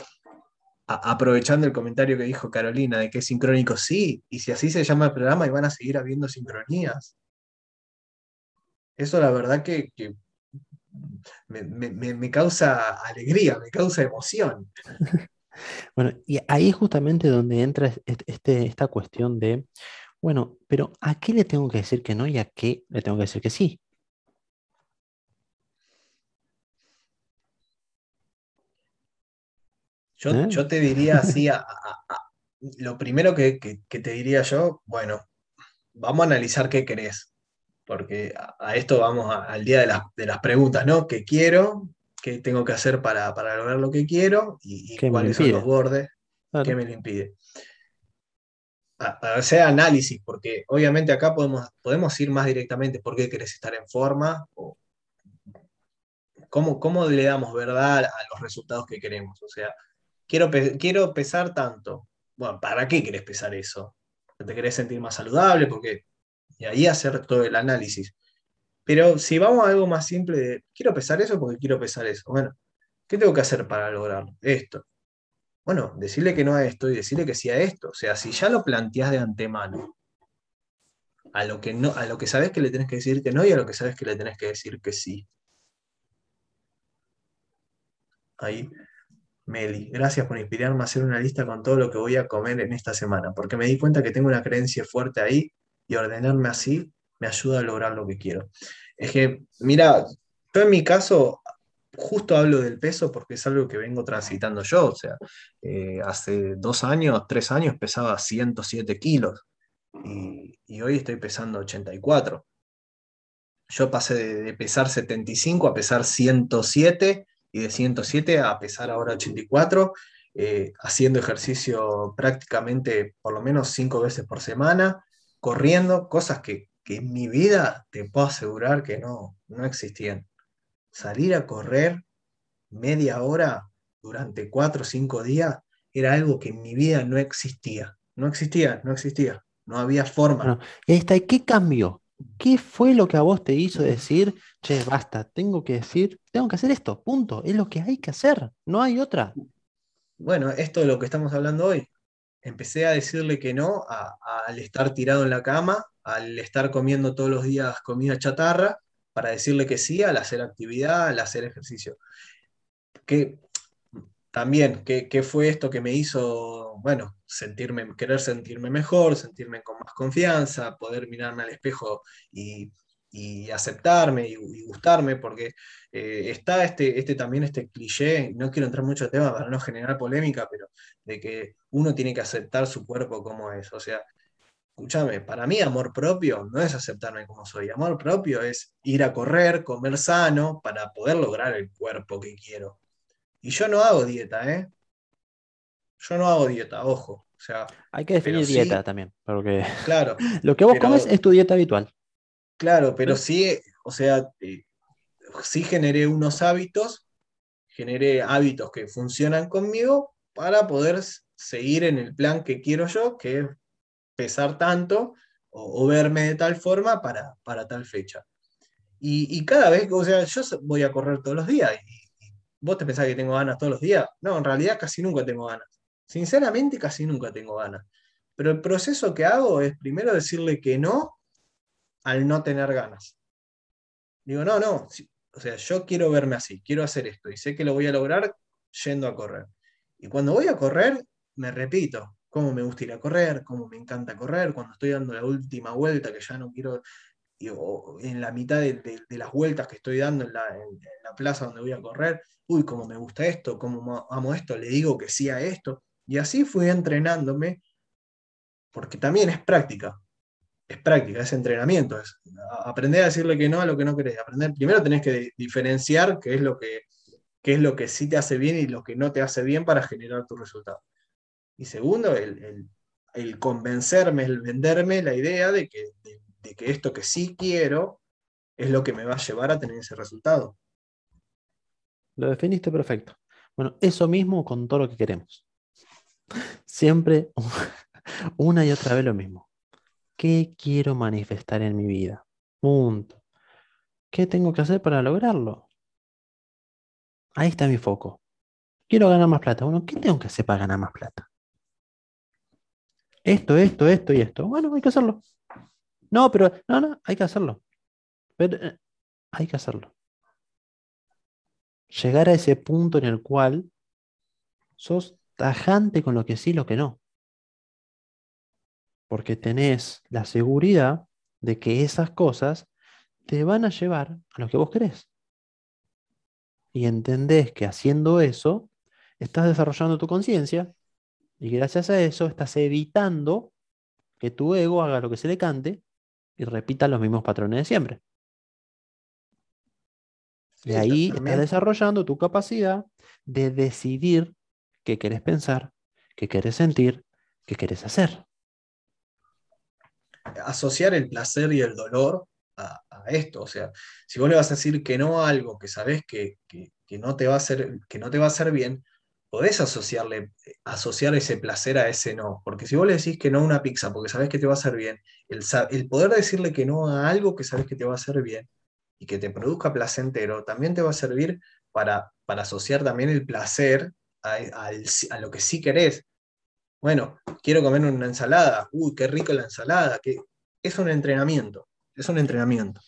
a- aprovechando el comentario que dijo Carolina de que es sincrónico, sí, y si así se llama el programa, y van a seguir habiendo sincronías. Eso la verdad que, que me, me- causa alegría, me causa emoción. Bueno, y ahí justamente donde entra es- es- este, esta cuestión de, bueno, pero ¿a qué le tengo que decir que no y a qué le tengo que decir que sí? Yo, ¿Eh? yo te diría así, a- a- a- lo primero que, que- que te diría yo, bueno, vamos a analizar qué querés, porque a, esto vamos al día de las, de las preguntas, ¿no? ¿Qué quiero? ¿Qué tengo que hacer para, para lograr lo que quiero? ¿Y, y ¿Qué me lo cuáles son los bordes? Claro. ¿Qué me lo impide? Hacer análisis, porque obviamente acá podemos, podemos ir más directamente, ¿por qué querés estar en forma? O cómo, cómo le damos verdad a los resultados que queremos. O sea, quiero, quiero pesar tanto. Bueno, ¿para qué querés pesar eso? ¿Te querés sentir más saludable? Porque, y ahí hacer todo el análisis. Pero si vamos a algo más simple de, quiero pesar eso porque quiero pesar eso. Bueno, ¿qué tengo que hacer para lograrlo? Esto. Bueno, decirle que no a esto y decirle que sí a esto. O sea, si ya lo planteás de antemano, a lo que no, a lo que sabes que le tenés que decir que no y a lo que sabes que le tenés que decir que sí. Ahí, Meli, gracias por inspirarme a hacer una lista con todo lo que voy a comer en esta semana, porque me di cuenta que tengo una creencia fuerte ahí y ordenarme así me ayuda a lograr lo que quiero. Es que, mira, yo en mi caso justo hablo del peso porque es algo que vengo transitando yo, o sea, eh, hace dos años, tres años pesaba 107 kilos y, hoy estoy pesando 84. Yo pasé de, de pesar 75 a pesar 107 y de 107 a pesar ahora 84, eh, haciendo ejercicio prácticamente por lo menos cinco veces por semana, corriendo, cosas que, que en mi vida te puedo asegurar que no, no existían. Salir a correr media hora durante cuatro o cinco días era algo que en mi vida no existía. No existía, no existía. No había forma. y ¿qué cambió? ¿Qué fue lo que a vos te hizo decir, che, basta, tengo que decir, tengo que hacer esto, punto, es lo que hay que hacer, no hay otra? Bueno, esto de lo que estamos hablando hoy. Empecé a decirle que no al estar tirado en la cama, al estar comiendo todos los días comida chatarra, para decirle que sí al hacer actividad, al hacer ejercicio. Que también, ¿qué, fue esto que me hizo, bueno, sentirme, querer sentirme mejor, sentirme con más confianza, poder mirarme al espejo y, aceptarme y, gustarme, porque eh, está este, este también este cliché, no quiero entrar mucho en tema para no generar polémica, pero de que uno tiene que aceptar su cuerpo como es. O sea, escúchame, para mí amor propio no es aceptarme como soy. Amor propio es ir a correr, comer sano, para poder lograr el cuerpo que quiero. Y yo no hago dieta, ¿eh? Yo no hago dieta, ojo. O sea, Hay que definir dieta también, porque claro, lo que vos comes es tu dieta habitual. Claro, pero sí, o sea, eh, sí generé unos hábitos, generé hábitos que funcionan conmigo para poder seguir en el plan que quiero yo, que es pesar tanto o, verme de tal forma para, para tal fecha. Y, y, cada vez, o sea, yo voy a correr todos los días y ¿Vos te pensás que tengo ganas todos los días? No, en realidad casi nunca tengo ganas. Sinceramente, casi nunca tengo ganas. Pero el proceso que hago es primero decirle que no al no tener ganas. Digo, no, no. O sea, yo quiero verme así, quiero hacer esto y sé que lo voy a lograr yendo a correr. Y cuando voy a correr, me repito, cómo me gusta ir a correr, cómo me encanta correr, cuando estoy dando la última vuelta, que ya no quiero en la mitad de, las vueltas que estoy dando en la, plaza donde voy a correr, uy, cómo me gusta esto, cómo amo esto, le digo que sí a esto. Y así fui entrenándome, porque también es práctica, es práctica, es entrenamiento, es aprender a decirle que no a lo que no querés. Aprender, primero tenés que diferenciar qué es lo que, es lo que sí te hace bien y lo que no te hace bien para generar tu resultado. Y segundo, el, convencerme, el venderme la idea de que, que esto que sí quiero es lo que me va a llevar a tener ese resultado. Lo definiste perfecto. Bueno, eso mismo con todo lo que queremos. Siempre una y otra vez lo mismo. ¿Qué quiero manifestar en mi vida? Punto. ¿Qué tengo que hacer para lograrlo? Ahí está mi foco. Quiero ganar más plata. Bueno, ¿qué tengo que hacer para ganar más plata? Esto, esto, esto y esto. Bueno, hay que hacerlo. No, pero no, no, hay que hacerlo. Pero, eh, hay que hacerlo. Llegar a ese punto en el cual sos tajante con lo que sí y lo que no. Porque tenés la seguridad de que esas cosas te van a llevar a lo que vos querés. Y entendés que haciendo eso, estás desarrollando tu conciencia y gracias a eso estás evitando que tu ego haga lo que se le cante y repita los mismos patrones de siempre. De ahí estás desarrollando tu capacidad de decidir qué querés pensar, qué querés sentir, qué querés hacer. Asociar el placer y el dolor a, esto. O sea, si vos le vas a decir que no a algo que sabes que, no te va a hacer, que no te va a hacer bien, podés asociarle, asociar ese placer a ese no. Porque si vos le decís que no a una pizza porque sabes que te va a hacer bien, el, el, poder decirle que no a algo que sabes que te va a hacer bien y que te produzca placentero, también te va a servir para, para asociar también el placer a, a, lo que sí querés. Bueno, quiero comer una ensalada. Uy, qué rico la ensalada. Que es un entrenamiento. Es un entrenamiento.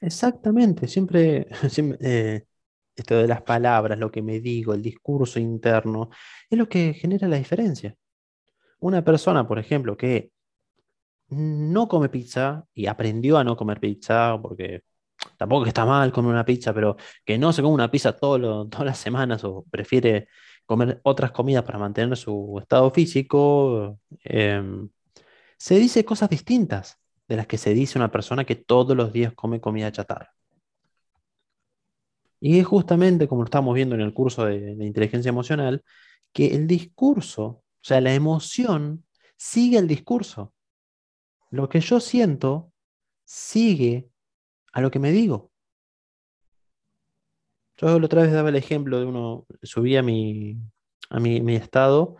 Exactamente. Siempre, siempre eh, esto de las palabras, lo que me digo, el discurso interno, es lo que genera la diferencia. Una persona, por ejemplo, que no come pizza y aprendió a no comer pizza, porque tampoco está mal comer una pizza, pero que no se come una pizza todas las semanas o prefiere comer otras comidas para mantener su estado físico, em, se dice cosas distintas de las que se dice una persona que todos los días come comida chatarra. Y es justamente como lo estamos viendo en el curso de, inteligencia emocional, que el discurso, o sea, la emoción, sigue el discurso. Lo que yo siento sigue a lo que me digo. Yo la otra vez daba el ejemplo de uno, subía mi, a mi, mi estado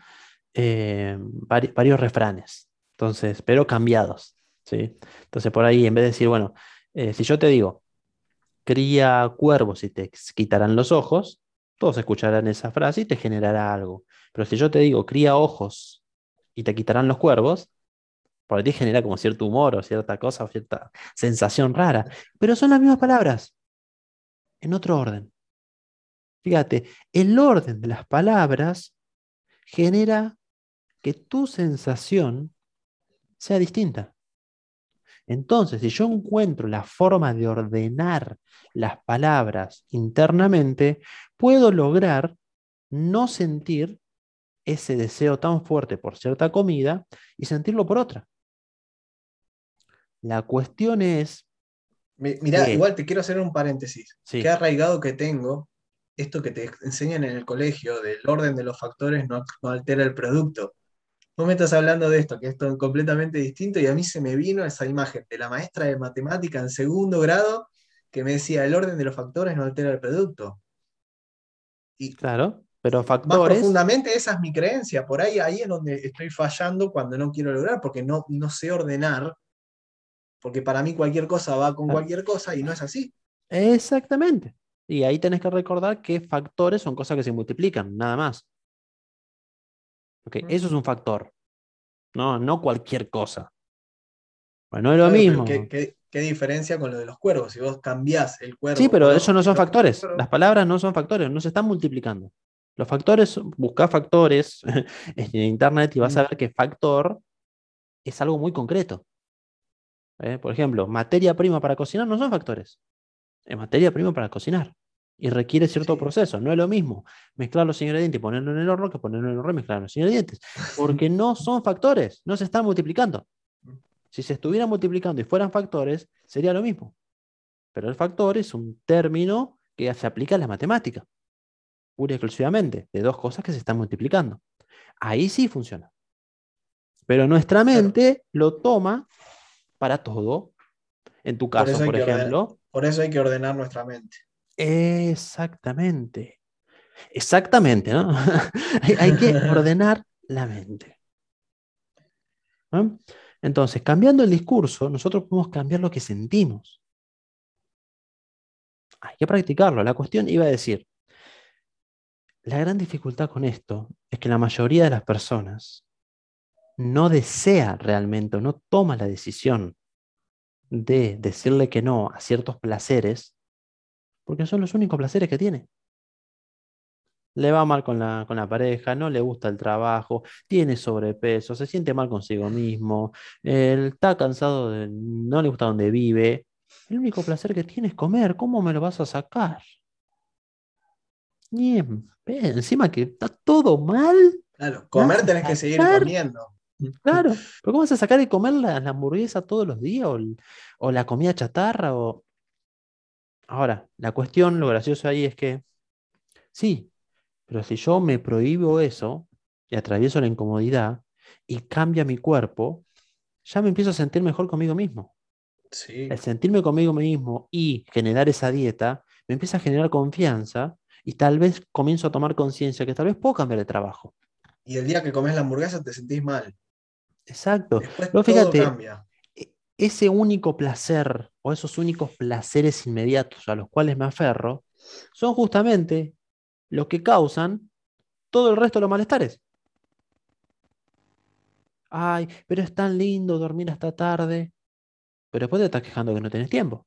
eh, varios refranes, entonces, pero cambiados. ¿sí? Entonces, por ahí, en vez de decir, bueno, eh, si yo te digo, cría cuervos y te quitarán los ojos, todos escucharán esa frase y te generará algo. Pero si yo te digo, cría ojos y te quitarán los cuervos, por ti genera como cierto humor o cierta cosa o cierta sensación rara. Pero son las mismas palabras, en otro orden. Fíjate, el orden de las palabras genera que tu sensación sea distinta. Entonces, si yo encuentro la forma de ordenar las palabras internamente, puedo lograr no sentir ese deseo tan fuerte por cierta comida y sentirlo por otra. La cuestión es... Mira, igual te quiero hacer un paréntesis. Qué arraigado que tengo esto que te enseñan en el colegio del orden de los factores no, altera el producto. Vos me estás hablando de esto, que esto es completamente distinto, y a mí se me vino esa imagen de la maestra de matemática en segundo grado que me decía el orden de los factores no altera el producto. Y claro, pero factores. Más profundamente, esa es mi creencia. Por ahí, ahí es donde estoy fallando cuando no quiero lograr, porque no, no sé ordenar, porque para mí cualquier cosa va con cualquier cosa y no es así. Exactamente. Y ahí tenés que recordar que factores son cosas que se multiplican, nada más. Okay, eso es un factor. No, no cualquier cosa. Bueno, es lo mismo. ¿qué, diferencia con lo de los cuervos? Si vos cambiás el cuervo. Sí, pero eso no son factores. Las palabras no son factores, no se están multiplicando. Los factores, busca factores en internet y vas a ver que factor es algo muy concreto. ¿Eh? Por ejemplo, materia prima para cocinar no son factores. Es materia prima para cocinar y requiere cierto proceso. No es lo mismo mezclar los ingredientes y ponerlo en el horno que ponerlo en el horno y mezclar los ingredientes, porque no son factores, no se están multiplicando. Si se estuvieran multiplicando y fueran factores, sería lo mismo. Pero el factor es un término que se aplica en la matemática, pura y exclusivamente, de dos cosas que se están multiplicando. Ahí sí funciona. Pero nuestra mente lo toma para todo. En tu caso, por, ejemplo. por eso hay que ordenar nuestra mente. Exactamente. Exactamente, ¿no? hay, que ordenar la mente. Entonces, cambiando el discurso, nosotros podemos cambiar lo que sentimos. Hay que practicarlo. La cuestión iba a decir, la gran dificultad con esto es que la mayoría de las personas no desea realmente o no toma la decisión de decirle que no a ciertos placeres porque son los únicos placeres que tiene. Le va mal con la, con la pareja, no le gusta el trabajo, tiene sobrepeso, se siente mal consigo mismo, está cansado, de, no le gusta donde vive. El único placer que tiene es comer. ¿Cómo me lo vas a sacar? Bien, encima que está todo mal. Claro, comer tenés que seguir comiendo. Claro, pero ¿cómo vas a sacar y comer la, hamburguesa todos los días? O, o, la comida chatarra? O... Ahora, la cuestión, lo gracioso ahí es que, sí, pero si yo me prohíbo eso y atravieso la incomodidad y cambia mi cuerpo, ya me empiezo a sentir mejor conmigo mismo. Sí. El sentirme conmigo mismo y generar esa dieta me empieza a generar confianza y tal vez comienzo a tomar conciencia que tal vez puedo cambiar de trabajo. Y el día que comes la hamburguesa te sentís mal. Exacto. Pero fíjate, cambia ese único placer o esos únicos placeres inmediatos a los cuales me aferro son justamente los que causan todo el resto de los malestares. Ay, pero es tan lindo dormir hasta tarde. Pero después te estás quejando que no tenés tiempo.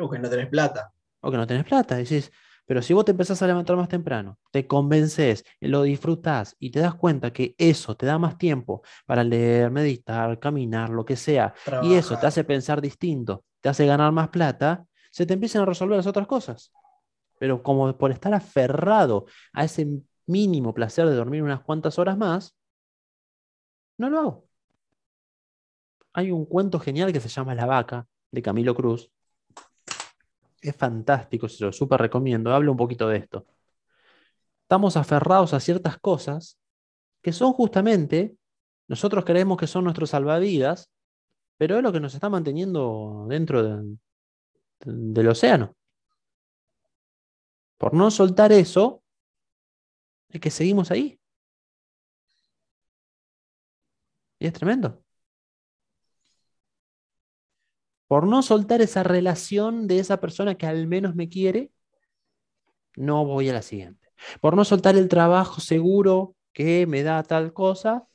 O que no tenés plata. O que no tenés plata. Decís, pero si vos te empezás a levantar más temprano, te convences, lo disfrutás y te das cuenta que eso te da más tiempo para leer, meditar, caminar, lo que sea, y eso te hace pensar distinto, te hace ganar más plata, se te empiezan a resolver las otras cosas. Pero como por estar aferrado a ese mínimo placer de dormir unas cuantas horas más, no lo hago. Hay un cuento genial que se llama La vaca, de Camilo Cruz, es fantástico, se lo súper recomiendo. Habla un poquito de esto. Estamos aferrados a ciertas cosas que son justamente, nosotros creemos que son nuestros salvavidas, pero es lo que nos está manteniendo dentro del océano. Por no soltar eso, es que seguimos ahí. Y es tremendo. Por no soltar esa relación de esa persona que al menos me quiere, no voy a la siguiente. Por no soltar el trabajo seguro que me da tal cosa,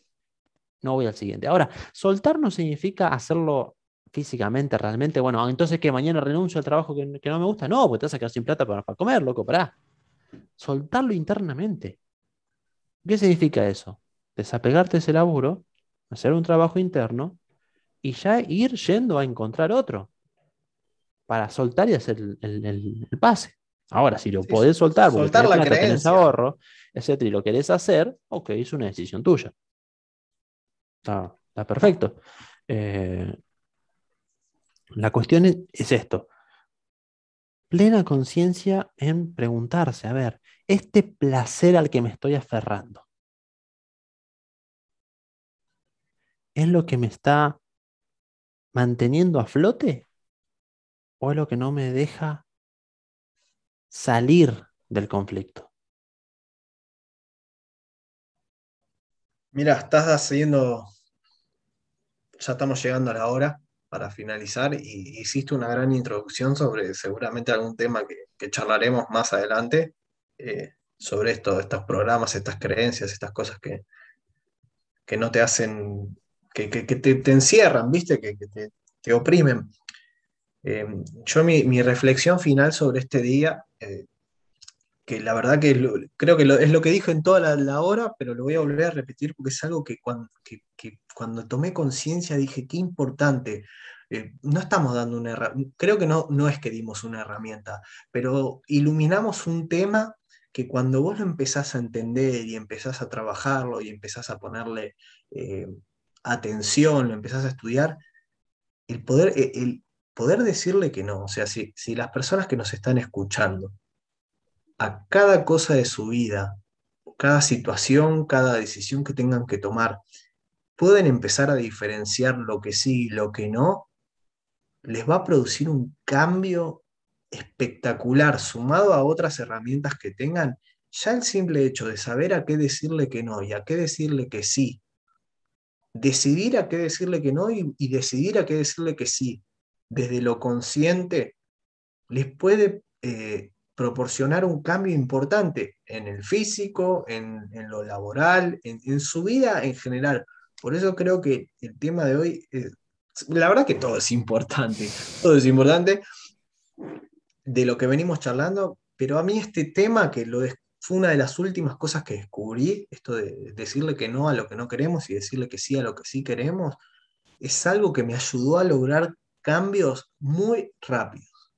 no voy al siguiente. Ahora, soltar no significa hacerlo físicamente, realmente. Bueno, entonces que mañana renuncio al trabajo que, no me gusta. No, pues te vas a quedar sin plata para, para comer, loco, pará. Soltarlo internamente. ¿Qué significa eso? Desapegarte de ese laburo, hacer un trabajo interno y ya ir yendo a encontrar otro para soltar y hacer el, pase. Ahora, si lo podés soltar porque soltar la plata, tenés ahorro, etcétera, y lo querés hacer, ok, es una decisión tuya. Está, perfecto. Eh, la cuestión es, esto. Plena conciencia en preguntarse, a ver, este placer al que me estoy aferrando, ¿es lo que me está manteniendo a flote? ¿O es lo que no me deja salir del conflicto? Mira, estás haciendo, ya estamos llegando a la hora para finalizar y hiciste una gran introducción sobre seguramente algún tema que, charlaremos más adelante, eh, sobre esto, estos programas, estas creencias, estas cosas que, que no te hacen que, te, encierran, ¿viste? Que, te, oprimen. Eh, yo mi, reflexión final sobre este día, eh, que la verdad que creo que es lo que dije en toda la, hora, pero lo voy a volver a repetir porque es algo que cuando, tomé conciencia dije, qué importante. Eh, no estamos dando una herramienta, creo que no, no es que dimos una herramienta, pero iluminamos un tema que cuando vos lo empezás a entender y empezás a trabajarlo y empezás a ponerle atención, lo empezás a estudiar, el poder, e, el poder decirle que no, o sea, si, si las personas que nos están escuchando, a cada cosa de su vida, cada situación, cada decisión que tengan que tomar, pueden empezar a diferenciar lo que sí y lo que no, les va a producir un cambio espectacular sumado a otras herramientas que tengan. Ya el simple hecho de saber a qué decirle que no y a qué decirle que sí, decidir a qué decirle que no y, decidir a qué decirle que sí, desde lo consciente, les puede eh, proporcionar un cambio importante en el físico, en, lo laboral, en, su vida en general. Por eso creo que el tema de hoy, la verdad que todo es importante, todo es importante de lo que venimos charlando, pero a mí este tema que lo, fue una de las últimas cosas que descubrí, esto de decirle que no a lo que no queremos y decirle que sí a lo que sí queremos, es algo que me ayudó a lograr cambios muy rápidos.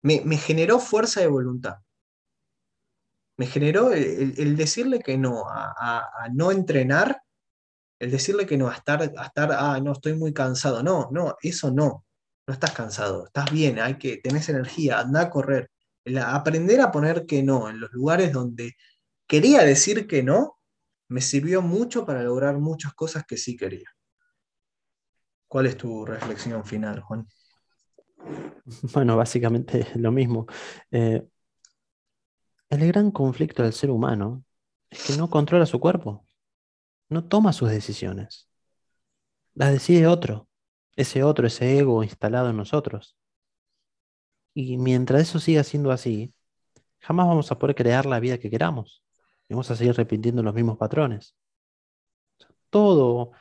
Me, generó fuerza de voluntad. Me generó el, decirle que no, a, no entrenar, el decirle que no, a estar, a estar, ah, no, estoy muy cansado. No, no, eso no. No estás cansado, estás bien, hay que, tenés energía, anda a correr aprender a poner que no en los lugares donde quería decir que no, me sirvió mucho para lograr muchas cosas que sí quería. ¿Cuál es tu reflexión final, Juan? Bueno, básicamente lo mismo. Eh, el gran conflicto del ser humano es que no controla su cuerpo, no toma sus decisiones, las decide otro, ese otro, ese ego instalado en nosotros. Y mientras eso siga siendo así, jamás vamos a poder crear la vida que queramos. vamos a seguir repitiendo los mismos patrones. Todo,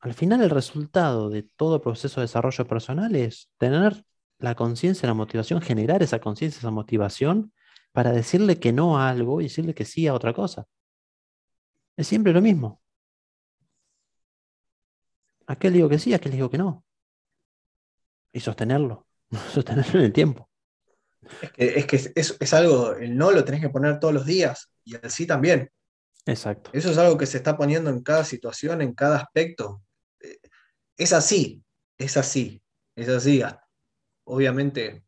al final el resultado de todo proceso de desarrollo personal es tener la conciencia, la motivación, generar esa conciencia, esa motivación para decirle que no a algo y decirle que sí a otra cosa. Es siempre lo mismo. ¿A qué le digo que sí? ¿A qué le digo que no? Y sostenerlo. sostenerlo en el tiempo. Es que, es, algo, el no lo tenés que poner todos los días y el sí también. Exacto. Eso es algo que se está poniendo en cada situación, en cada aspecto. Eh, es así, es así, es así. Obviamente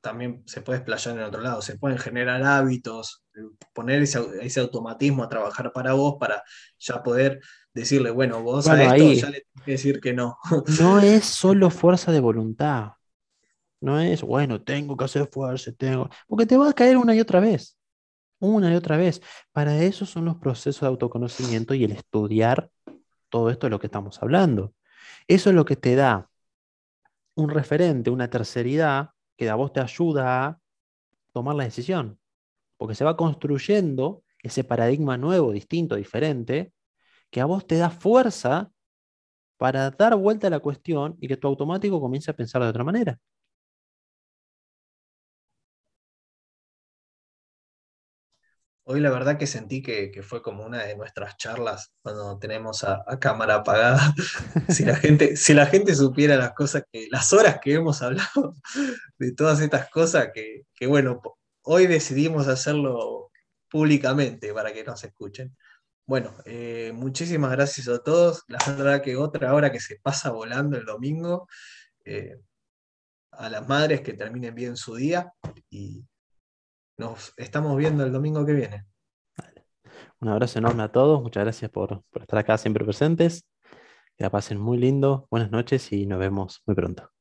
también se puede explayar en otro lado, se pueden generar hábitos, poner ese, automatismo a trabajar para vos para ya poder decirle, bueno, vos a esto ya le tenés que decir que no. No es solo fuerza de voluntad. No es, bueno, tengo que hacer fuerza, tengo. Porque te va a caer una y otra vez. una y otra vez. Para eso son los procesos de autoconocimiento y el estudiar todo esto de lo que estamos hablando. Eso es lo que te da un referente, una terceridad, que a vos te ayuda a tomar la decisión. Porque se va construyendo ese paradigma nuevo, distinto, diferente, que a vos te da fuerza para dar vuelta a la cuestión y que tu automático comience a pensar de otra manera. Hoy la verdad que sentí que, fue como una de nuestras charlas cuando tenemos a, cámara apagada. si, la gente, si la gente supiera las cosas que, las horas que hemos hablado de todas estas cosas, que, bueno, hoy decidimos hacerlo públicamente para que nos escuchen. Bueno, eh, muchísimas gracias a todos. La verdad que otra hora que se pasa volando el domingo. Eh, a las madres que terminen bien su día y nos estamos viendo el domingo que viene. Un abrazo enorme a todos, muchas gracias por, por estar acá siempre presentes. Que la pasen muy lindo, buenas noches y nos vemos muy pronto.